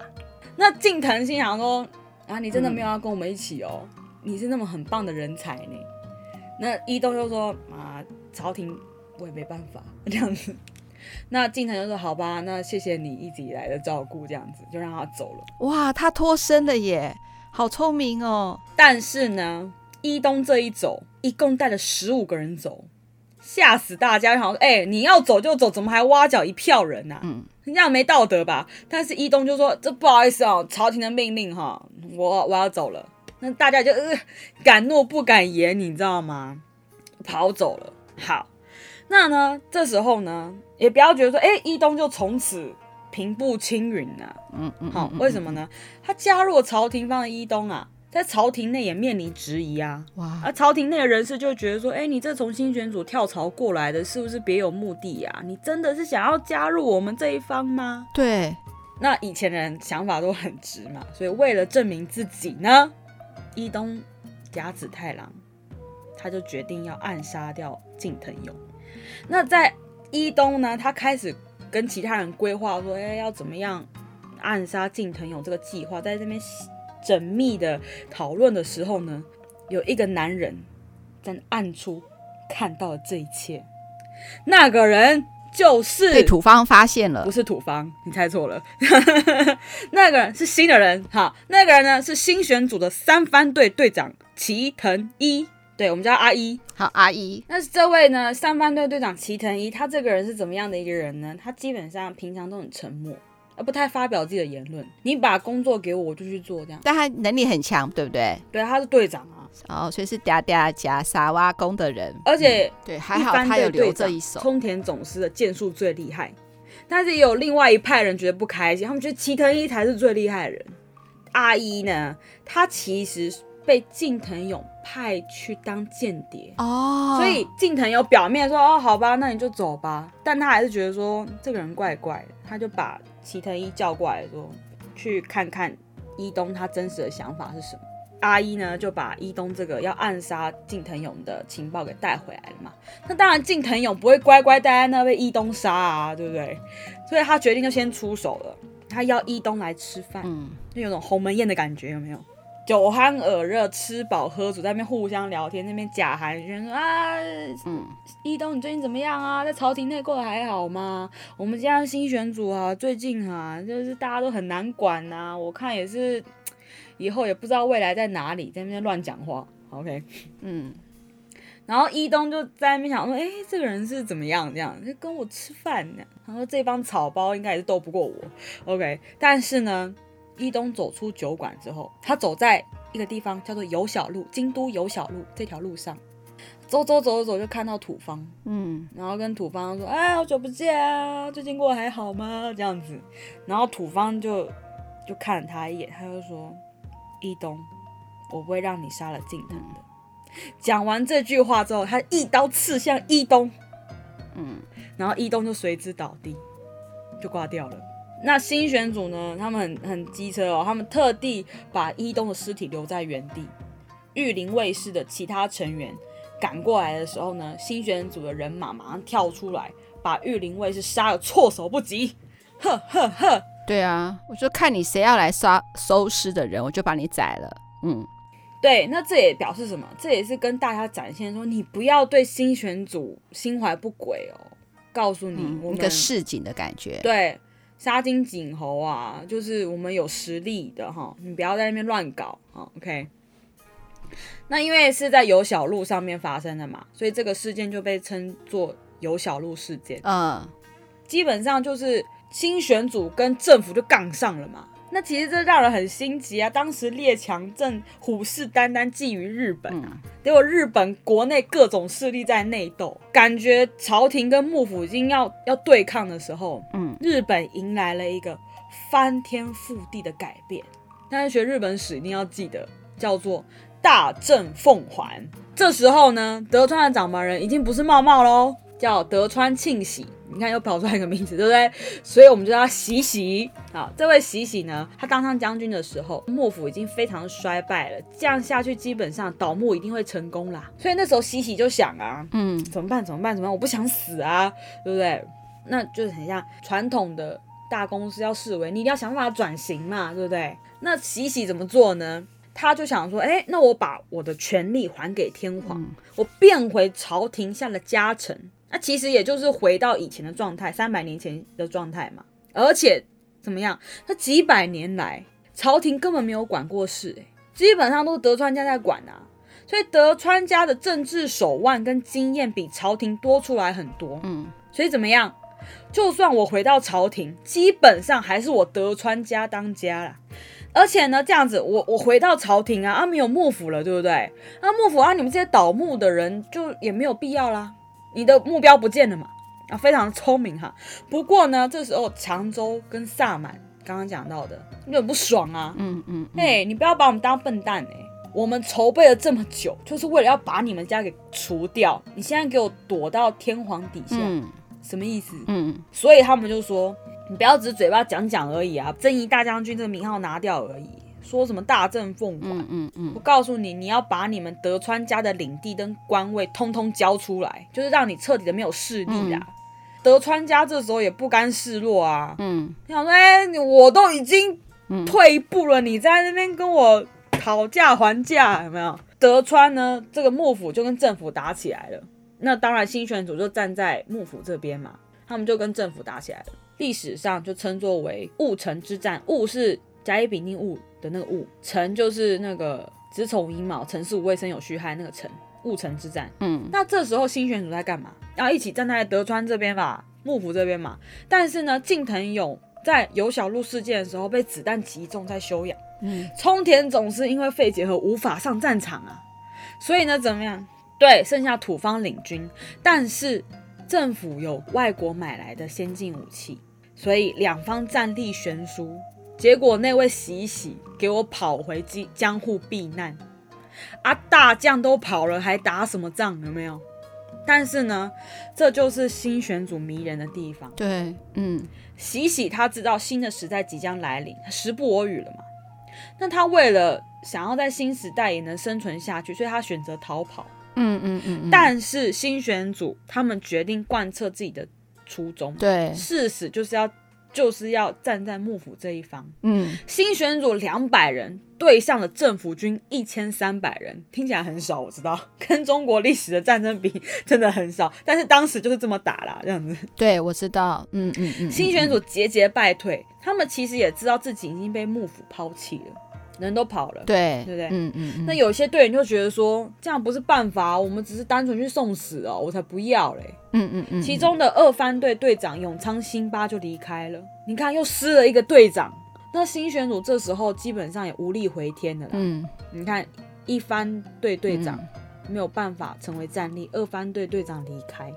那近藤心想说：啊，你真的没有要跟我们一起哦？嗯、你是那么很棒的人才呢？那伊东就说：啊，朝廷。我也没办法 [LAUGHS] 这样子，那近藤就说：“好吧，那谢谢你一直以来的照顾，这样子就让他走了。”哇，他脱身了耶，好聪明哦！但是呢，伊东这一走，一共带了十五个人走，吓死大家！好像哎、欸，你要走就走，怎么还挖角一票人呐、啊？嗯，你这样没道德吧？但是伊东就说：“这不好意思哦，朝廷的命令哈，我我要走了。”那大家就呃敢怒不敢言，你知道吗？跑走了。好，那呢，这时候呢，也不要觉得说，哎、欸，伊东就从此平步青云了。嗯嗯，好，为什么呢？他加入了朝廷方的伊东啊。在朝廷内也面临质疑啊，哇！而朝廷内的人士就觉得说，哎、欸，你这从新选组跳槽过来的，是不是别有目的呀、啊？你真的是想要加入我们这一方吗？对，那以前人想法都很直嘛，所以为了证明自己呢，伊东甲子太郎他就决定要暗杀掉近藤勇。那在伊东呢，他开始跟其他人规划说，哎、欸，要怎么样暗杀近藤勇这个计划，在这边。缜密的讨论的时候呢，有一个男人在暗处看到了这一切。那个人就是被土方发现了，不是土方，你猜错了。[LAUGHS] 那个人是新的人，哈，那个人呢是新选组的三番队队长齐藤一，对，我们叫阿一，好，阿一。那这位呢，三番队队长齐藤一，他这个人是怎么样的一个人呢？他基本上平常都很沉默。不太发表自己的言论，你把工作给我，我就去做这样。但他能力很强，对不对？对，他是队长啊。哦，所以是嗲嗲夹傻挖工的人。而且、嗯、对，还好他有留这一手。冲田总司的剑术最厉害，但是也有另外一派人觉得不开心，他们觉得齐藤一才是最厉害的人。阿一呢，他其实被近藤勇派去当间谍哦，所以近藤勇表面说哦，好吧，那你就走吧，但他还是觉得说这个人怪怪的，他就把。齐藤一叫过来说：“去看看伊东他真实的想法是什么。”阿一呢就把伊东这个要暗杀近藤勇的情报给带回来了嘛。那当然，近藤勇不会乖乖待在那被伊东杀啊，对不对？所以他决定就先出手了。他要伊东来吃饭，嗯，就有种鸿门宴的感觉，有没有？酒酣耳热，吃饱喝足，在那边互相聊天，那边假寒暄说啊，嗯，一东你最近怎么样啊？在朝廷内过得还好吗？我们家新选组啊，最近啊，就是大家都很难管呐、啊，我看也是，以后也不知道未来在哪里，在那边乱讲话。OK，嗯，然后一东就在那边想说，哎、欸，这个人是怎么样？这样就跟我吃饭呢。他说这帮草包应该也是斗不过我。OK，但是呢。伊东走出酒馆之后，他走在一个地方叫做有小路，京都有小路这条路上，走走走走走，就看到土方，嗯，然后跟土方说：“哎，好久不见啊，最近过得还好吗？”这样子，然后土方就就看了他一眼，他就说：“一东，我不会让你杀了近藤的。”讲完这句话之后，他一刀刺向一东，嗯，然后一东就随之倒地，就挂掉了。那新选组呢？他们很很机车哦，他们特地把伊东的尸体留在原地。御林卫士的其他成员赶过来的时候呢，新选组的人马马上跳出来，把御林卫士杀的措手不及。呵呵呵，对啊，我就看你谁要来杀收尸的人，我就把你宰了。嗯，对，那这也表示什么？这也是跟大家展现说，你不要对新选组心怀不轨哦。告诉你，嗯、一个市井的感觉。对。杀金儆猴啊，就是我们有实力的哈，你不要在那边乱搞啊，OK？那因为是在有小路上面发生的嘛，所以这个事件就被称作有小路事件。嗯，基本上就是新选组跟政府就杠上了嘛。那其实这让人很心急啊！当时列强正虎视眈眈，觊觎日本啊，结果日本国内各种势力在内斗，感觉朝廷跟幕府已经要要对抗的时候，嗯，日本迎来了一个翻天覆地的改变。大家学日本史一定要记得，叫做大政奉还。这时候呢，德川的掌门人已经不是茂茂喽，叫德川庆喜。你看又跑出来一个名字，对不对？所以我们就叫他喜喜。好，这位喜喜呢，他当上将军的时候，幕府已经非常衰败了，这样下去基本上倒幕一定会成功啦。所以那时候喜喜就想啊，嗯，怎么办？怎么办？怎么办？我不想死啊，对不对？那就是很像传统的大公司要视为，你一定要想办法转型嘛，对不对？那喜喜怎么做呢？他就想说，哎，那我把我的权力还给天皇，嗯、我变回朝廷下的家臣。那其实也就是回到以前的状态，三百年前的状态嘛。而且怎么样？他几百年来朝廷根本没有管过事，欸，基本上都是德川家在管啊。所以德川家的政治手腕跟经验比朝廷多出来很多。嗯，所以怎么样？就算我回到朝廷，基本上还是我德川家当家啦。而且呢，这样子我我回到朝廷啊，啊没有幕府了，对不对？啊幕府啊，你们这些倒幕的人就也没有必要啦，你的目标不见了嘛。啊，非常聪明哈。不过呢，这时候长州跟萨满刚刚讲到的，你很不爽啊。嗯嗯，哎、你不要把我们当笨蛋哎、欸！我们筹备了这么久，就是为了要把你们家给除掉。你现在给我躲到天皇底下，嗯、什么意思？嗯，所以他们就说，你不要只是嘴巴讲讲而已啊，征夷大将军这个名号拿掉而已。说什么大政奉还？嗯嗯嗯，我告诉你，你要把你们德川家的领地跟官位通通交出来，就是让你彻底的没有势力啊。嗯德川家这时候也不甘示弱啊，嗯，想说，哎、欸，我都已经退一步了，你在那边跟我讨价还价，有没有？德川呢，这个幕府就跟政府打起来了。那当然，新选组就站在幕府这边嘛，他们就跟政府打起来了。历史上就称作为戊辰之战，戊是甲乙丙丁戊的那个戊，辰就是那个子丑寅卯，辰是午未生有虚害那个辰。戊辰之战，嗯，那这时候新选组在干嘛？然后一起站在德川这边吧，幕府这边嘛。但是呢，近藤勇在有小路事件的时候被子弹击中，在休养。嗯，冲田总是因为肺结核无法上战场啊，所以呢，怎么样？对，剩下土方领军，但是政府有外国买来的先进武器，所以两方战力悬殊。结果那位喜喜给我跑回江户避难。啊！大将都跑了，还打什么仗？有没有？但是呢，这就是新选组迷人的地方。对，嗯，喜喜他知道新的时代即将来临，时不我与了嘛。那他为了想要在新时代也能生存下去，所以他选择逃跑。嗯嗯嗯，嗯。但是新选组他们决定贯彻自己的初衷，对，誓死就是要。就是要站在幕府这一方。嗯，新选组两百人对上了政府军一千三百人，听起来很少，我知道，[LAUGHS] 跟中国历史的战争比真的很少，但是当时就是这么打啦，这样子。对，我知道。嗯嗯嗯。新选组节节败退，他们其实也知道自己已经被幕府抛弃了。人都跑了，对，对不对？嗯嗯，嗯。那有些队员就觉得说，这样不是办法，我们只是单纯去送死哦，我才不要嘞。嗯嗯嗯。其中的二番队队长永仓新八就离开了，你看又失了一个队长。那新选组这时候基本上也无力回天的啦。嗯，你看一番队队长没有办法成为战力，二番队队长离开，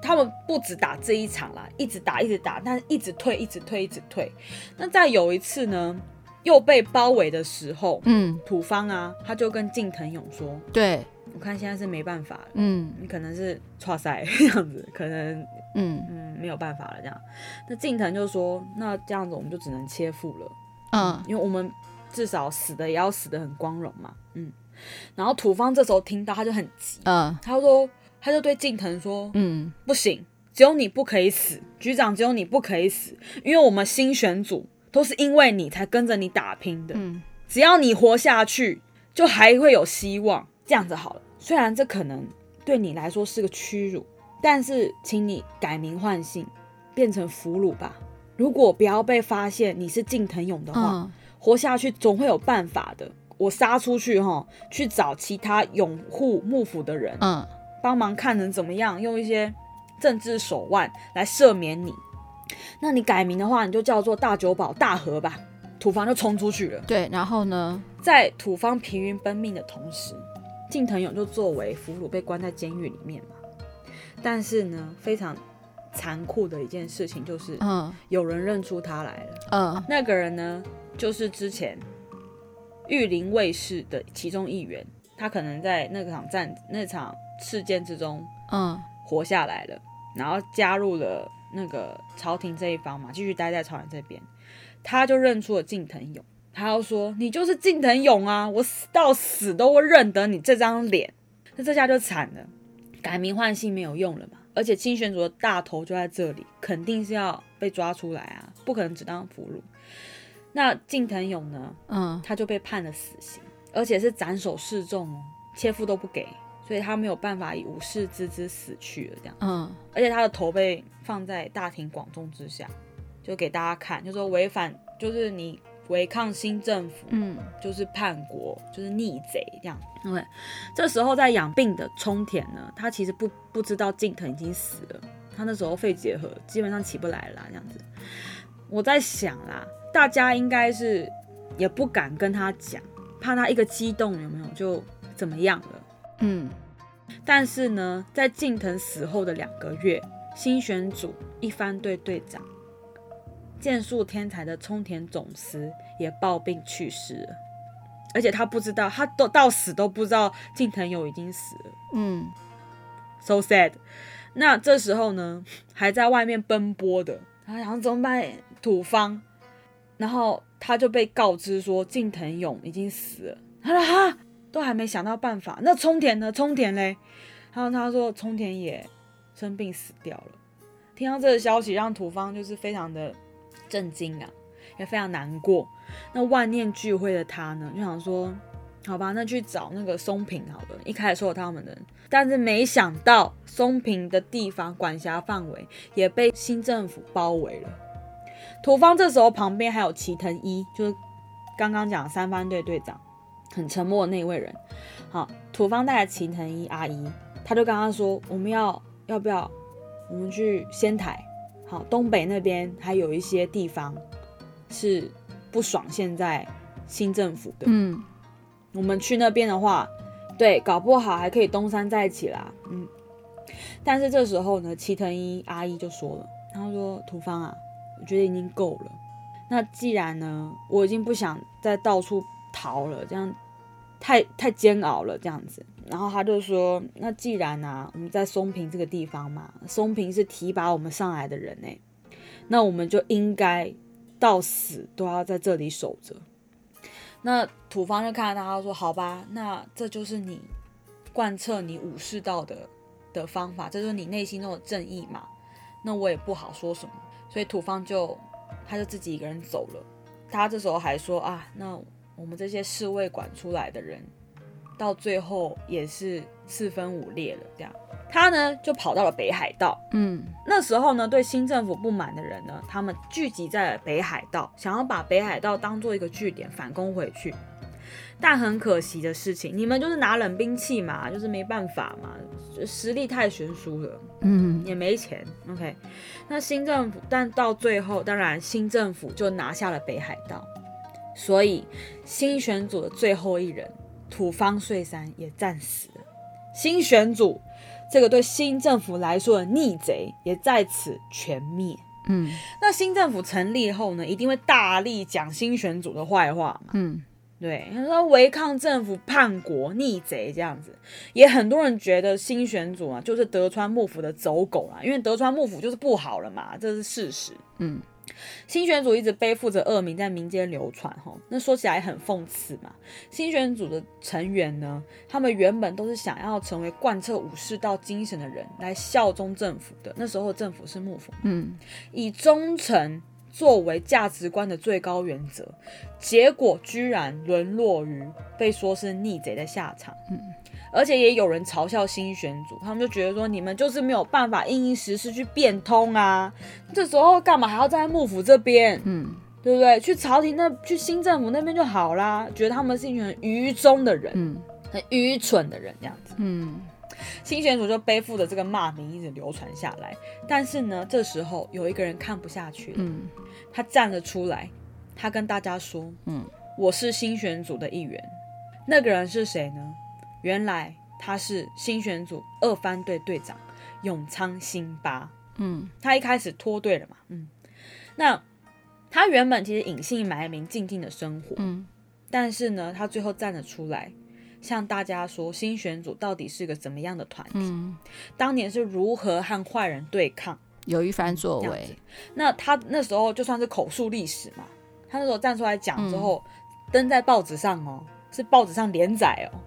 他们不止打这一场啦，一直打一直打，但是一直退一直退一直退。那再有一次呢？又被包围的时候，嗯，土方啊，他就跟近藤勇说：“对，我看现在是没办法了，嗯，你可能是挫赛这样子，[LAUGHS] 可能，嗯嗯，没有办法了这样。那近藤就说：那这样子我们就只能切腹了，嗯，因为我们至少死的也要死的很光荣嘛，嗯。然后土方这时候听到他就很急，嗯，他说他就对近藤说：嗯，不行，只有你不可以死，局长只有你不可以死，因为我们新选组。”都是因为你才跟着你打拼的，嗯，只要你活下去，就还会有希望。这样子好了，虽然这可能对你来说是个屈辱，但是请你改名换姓，变成俘虏吧。如果不要被发现你是近藤勇的话，嗯，活下去总会有办法的。我杀出去哈，去找其他拥护幕府的人，嗯，帮忙看能怎么样，用一些政治手腕来赦免你。那你改名的话，你就叫做大久保大和吧。土方就冲出去了。对，然后呢，在土方疲于奔命的同时，近藤勇就作为俘虏被关在监狱里面嘛。但是呢，非常残酷的一件事情就是，嗯，有人认出他来了。嗯，那个人呢，就是之前御林卫士的其中一员。他可能在那场战那场事件之中，嗯，活下来了，然后加入了。那个朝廷这一方嘛，继续待在朝廷这边，他就认出了近藤勇，他要说：“你就是近藤勇啊，我死到死都会认得你这张脸。”那这下就惨了，改名换姓没有用了嘛，而且新选组的大头就在这里，肯定是要被抓出来啊，不可能只当俘虏。那近藤勇呢？嗯，他就被判了死刑，而且是斩首示众哦，切腹都不给。所以他没有办法以武士之姿死去了，这样。嗯，而且他的头被放在大庭广众之下，就给大家看，就说违反，就是你违抗新政府，嗯，就是叛国，就是逆贼这样。对，这时候在养病的冲田呢，他其实不不知道近藤已经死了，他那时候肺结核，基本上起不来了啦，这样子。我在想啦，大家应该是也不敢跟他讲，怕他一个激动有没有就怎么样了？嗯。但是呢，在近藤死后的两个月，新选组一番队队长。剑术天才的冲田总司也暴病去世了，而且他不知道，他都到死都不知道近藤勇已经死了。嗯，so sad。那这时候呢，还在外面奔波的，他想怎么办？土方，然后他就被告知说近藤勇已经死了。他说哈，都还没想到办法。那冲田呢？冲田嘞？然后他说冲田也生病死掉了。听到这个消息，让土方就是非常的。震惊啊，也非常难过。那万念俱灰的他呢，就想说，好吧，那去找那个松平好了。一开始说他们的，但是没想到松平的地方管辖范围也被新政府包围了。土方这时候旁边还有齐藤一，就是刚刚讲三番队队长，很沉默的那位人。好，土方带着齐藤一阿姨，他就跟他说，我们要要不要，我们去仙台。好，东北那边还有一些地方是不爽现在新政府的。嗯，我们去那边的话，对，搞不好还可以东山再起啦。嗯，但是这时候呢，齐藤一阿姨就说了，她说：“土方啊，我觉得已经够了。那既然呢，我已经不想再到处逃了，这样太太煎熬了，这样子。”然后他就说：“那既然啊，我们在松平这个地方嘛，松平是提拔我们上来的人呢，那我们就应该到死都要在这里守着。”那土方就看到他，他说：“好吧，那这就是你贯彻你武士道的的方法，这就是你内心中的正义嘛。那我也不好说什么，所以土方就他就自己一个人走了。他这时候还说啊，那我们这些侍卫管出来的人。”到最后也是四分五裂了，这样他呢就跑到了北海道。嗯，那时候呢，对新政府不满的人呢，他们聚集在了北海道，想要把北海道当做一个据点反攻回去。但很可惜的事情，你们就是拿冷兵器嘛，就是没办法嘛，实力太悬殊了。嗯，也没钱。OK，那新政府，但到最后，当然新政府就拿下了北海道，所以新选组的最后一人。土方岁三也战死了，新选组这个对新政府来说的逆贼也在此全灭。嗯，那新政府成立后呢，一定会大力讲新选组的坏话嘛。嗯，对，他说违抗政府、叛国、逆贼这样子，也很多人觉得新选组啊就是德川幕府的走狗啦，因为德川幕府就是不好了嘛，这是事实。嗯。新选组一直背负着恶名在民间流传，哈，那说起来很讽刺嘛。新选组的成员呢，他们原本都是想要成为贯彻武士道精神的人，来效忠政府的。那时候政府是幕府，嗯，以忠诚作为价值观的最高原则，结果居然沦落于被说是逆贼的下场，嗯。而且也有人嘲笑新选组，他们就觉得说，你们就是没有办法因应时事去变通啊，这时候干嘛还要站在幕府这边？嗯，对不对？去朝廷那，去新政府那边就好啦。觉得他们是一群很愚忠的人，嗯，很愚蠢的人这样子。嗯，新选组就背负着这个骂名一直流传下来。但是呢，这时候有一个人看不下去了，嗯，他站了出来，他跟大家说，嗯，我是新选组的一员。那个人是谁呢？原来他是新选组二番队队长永仓新八，嗯，他一开始脱队了嘛，嗯，那他原本其实隐姓埋名，静静的生活，嗯，但是呢，他最后站了出来，向大家说新选组到底是个怎么样的团体，嗯，当年是如何和坏人对抗，有一番作为。那他那时候就算是口述历史嘛，他那时候站出来讲之后，嗯，登在报纸上哦，是报纸上连载哦。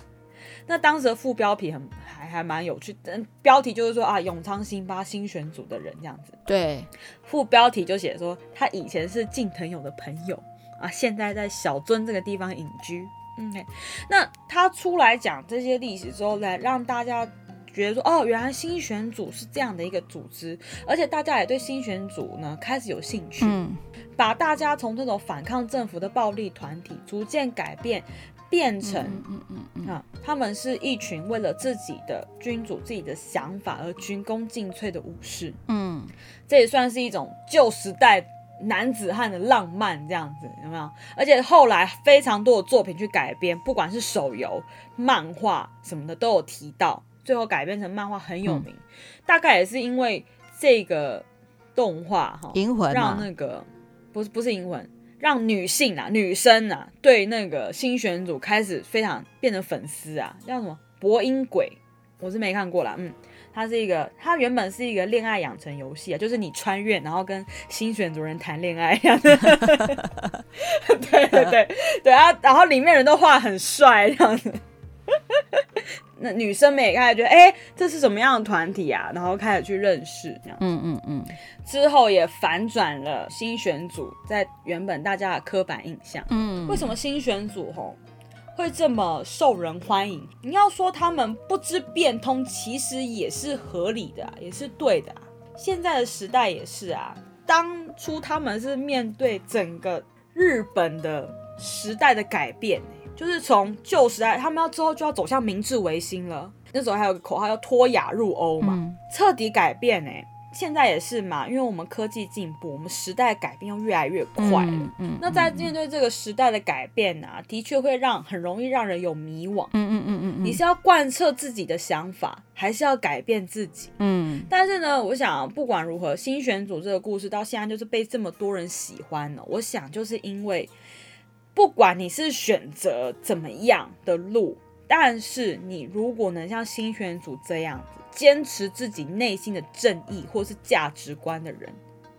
那当时的副标题很还还蛮有趣，嗯，标题就是说啊，永昌新八新选组的人这样子。对，副标题就写说他以前是近藤勇的朋友啊，现在在小樽这个地方隐居。嗯，那他出来讲这些历史之后，来让大家觉得说，哦，原来新选组是这样的一个组织，而且大家也对新选组呢开始有兴趣，嗯，把大家从这种反抗政府的暴力团体逐渐改变，变成，嗯嗯嗯，嗯。啊，他们是一群为了自己的君主、自己的想法而鞠躬尽瘁的武士，嗯，这也算是一种旧时代。男子汉的浪漫这样子有没有？而且后来非常多的作品去改编，不管是手游、漫画什么的都有提到，最后改编成漫画很有名。嗯、大概也是因为这个动画哈，银魂让那个不是不是银魂，让女性啊女生啊对那个新选组开始非常变成粉丝啊，叫什么博音鬼，我是没看过啦，嗯。它是一个，它原本是一个恋爱养成游戏啊，就是你穿越，然后跟新选组人谈恋爱这样 [LAUGHS] 子。对对对对啊，然后里面人都画很帅这样子。[LAUGHS] 那女生们也开始觉得，哎、欸，这是什么样的团体啊？然后开始去认识这样。嗯嗯嗯。之后也反转了新选组在原本大家的刻板印象。嗯。为什么新选组吼？会这么受人欢迎？你要说他们不知变通，其实也是合理的啊，也是对的啊。现在的时代也是啊。当初他们是面对整个日本的时代的改变，就是从旧时代，他们要之后就要走向明治维新了。那时候还有个口号叫脱亚入欧嘛，彻底改变哎。现在也是嘛，因为我们科技进步，我们时代改变又越来越快了。嗯嗯、那在面对这个时代的改变啊，的确会让很容易让人有迷惘。嗯嗯嗯嗯，你是要贯彻自己的想法，还是要改变自己？嗯。但是呢，我想不管如何，新选组这个故事到现在就是被这么多人喜欢了。我想就是因为，不管你是选择怎么样的路，但是你如果能像新选组这样子。坚持自己内心的正义或是价值观的人，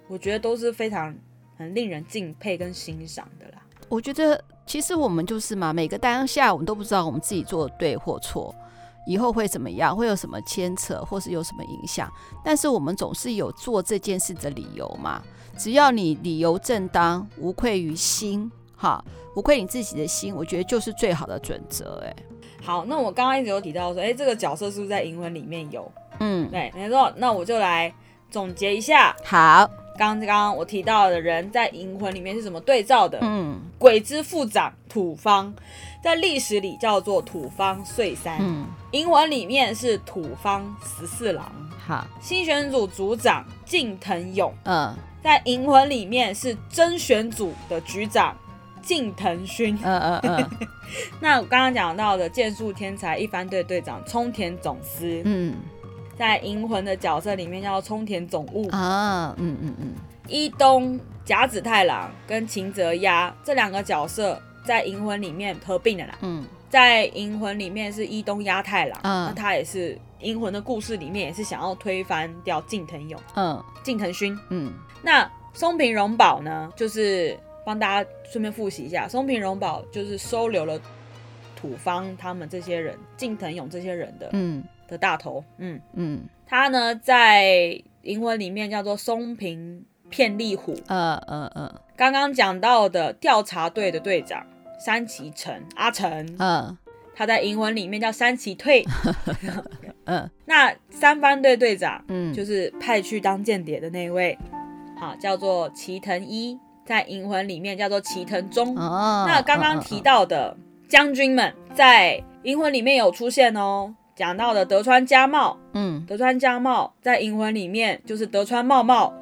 我觉得都是非常很令人敬佩跟欣赏的啦。我觉得其实我们就是嘛，每个当下我们都不知道我们自己做的对或错，以后会怎么样，会有什么牵扯或是有什么影响，但是我们总是有做这件事的理由嘛。只要你理由正当，无愧于心，哈，无愧你自己的心，我觉得就是最好的准则，哎。好，那我刚刚一直有提到说，哎、欸，这个角色是不是在银魂里面有？嗯，对，没错。那我就来总结一下。好，刚刚我提到的人在银魂里面是怎么对照的？嗯，鬼之副长土方，在历史里叫做土方岁三。嗯，银魂里面是土方十四郎。好，新选组组长近藤勇。嗯，在银魂里面是真选组的局长。近藤勋，嗯嗯嗯，[LAUGHS] 那我刚刚讲到的剑术天才一番队队长冲田总司，嗯，在银魂的角色里面叫冲田总务。啊，嗯嗯嗯，伊东甲子太郎跟秦泽鸭这两个角色在银魂里面合并了啦，嗯，在银魂里面是伊东鸭太郎，嗯，那他也是银魂的故事里面也是想要推翻掉近藤勇，嗯，近藤勋，嗯，那松平荣保呢，就是。帮大家顺便复习一下，松平荣保就是收留了土方他们这些人，近藤勇这些人的，嗯，的大头，嗯。嗯，他呢在银魂里面叫做松平片利虎，嗯嗯嗯，刚刚讲到的调查队的队长山崎成阿成，嗯，他在银魂里面叫山崎退，[LAUGHS] 嗯，那三番队队长，嗯，就是派去当间谍的那位，好，叫做齐藤一。在银魂里面叫做齐藤忠。哦，那刚刚提到的将军们在银魂里面有出现哦。讲到的德川家茂，嗯，德川家茂在银魂里面就是德川茂茂，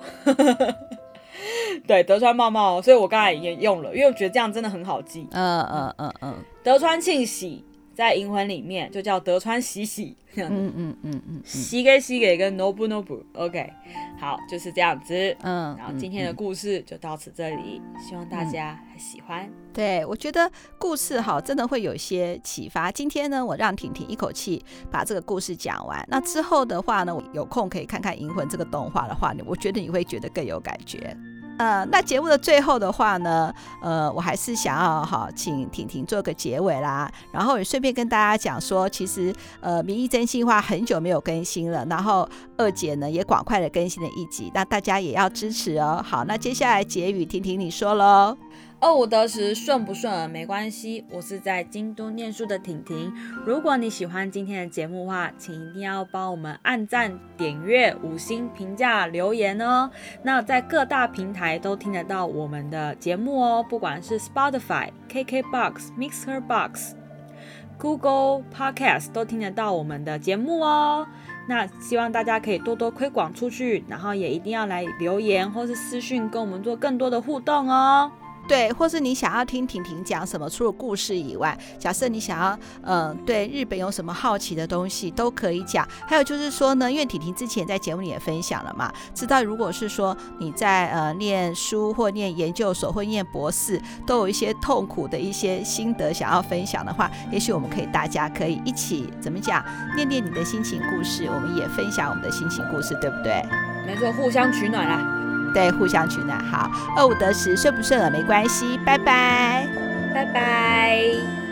[LAUGHS] 对，德川茂茂，所以我刚才也用了，因为我觉得这样真的很好记。嗯嗯嗯嗯，德川庆喜。在银魂里面就叫德川喜喜，嗯嗯嗯嗯，喜给喜给跟 nobu nobu，OK，好，就是这样子，嗯，然后今天的故事就到此这里，希望大家还喜欢。对，我觉得故事哈真的会有一些启发。今天呢，我让婷婷一口气把这个故事讲完，那之后的话呢，有空可以看看银魂这个动画的话，我觉得你会觉得更有感觉。呃，那节目的最后的话呢，呃，我还是想要哈，请婷婷做个结尾啦，然后也顺便跟大家讲说，其实呃，《明日真心话》很久没有更新了，然后二姐呢也广快的更新了一集，那大家也要支持哦。好，那接下来结语，婷婷你说喽。二五得十，顺不顺耳没关系。我是在京都念书的婷婷。如果你喜欢今天的节目的话，请一定要帮我们按赞、点阅、五星评价、留言哦。那在各大平台都听得到我们的节目哦，不管是 Spotify、KKBox、Mixer Box、Google Podcast 都听得到我们的节目哦。那希望大家可以多多推广出去，然后也一定要来留言或是私讯跟我们做更多的互动哦。对，或是你想要听婷婷讲什么，除了故事以外，假设你想要，嗯、对日本有什么好奇的东西都可以讲。还有就是说呢，因为婷婷之前在节目里也分享了嘛，知道如果是说你在呃念书或念研究所或念博士，都有一些痛苦的一些心得想要分享的话，也许我们可以大家可以一起怎么讲，念念你的心情故事，我们也分享我们的心情故事，对不对？没错，互相取暖啦。对，互相取暖。好，二五得十，顺不顺耳没关系。拜拜，拜拜。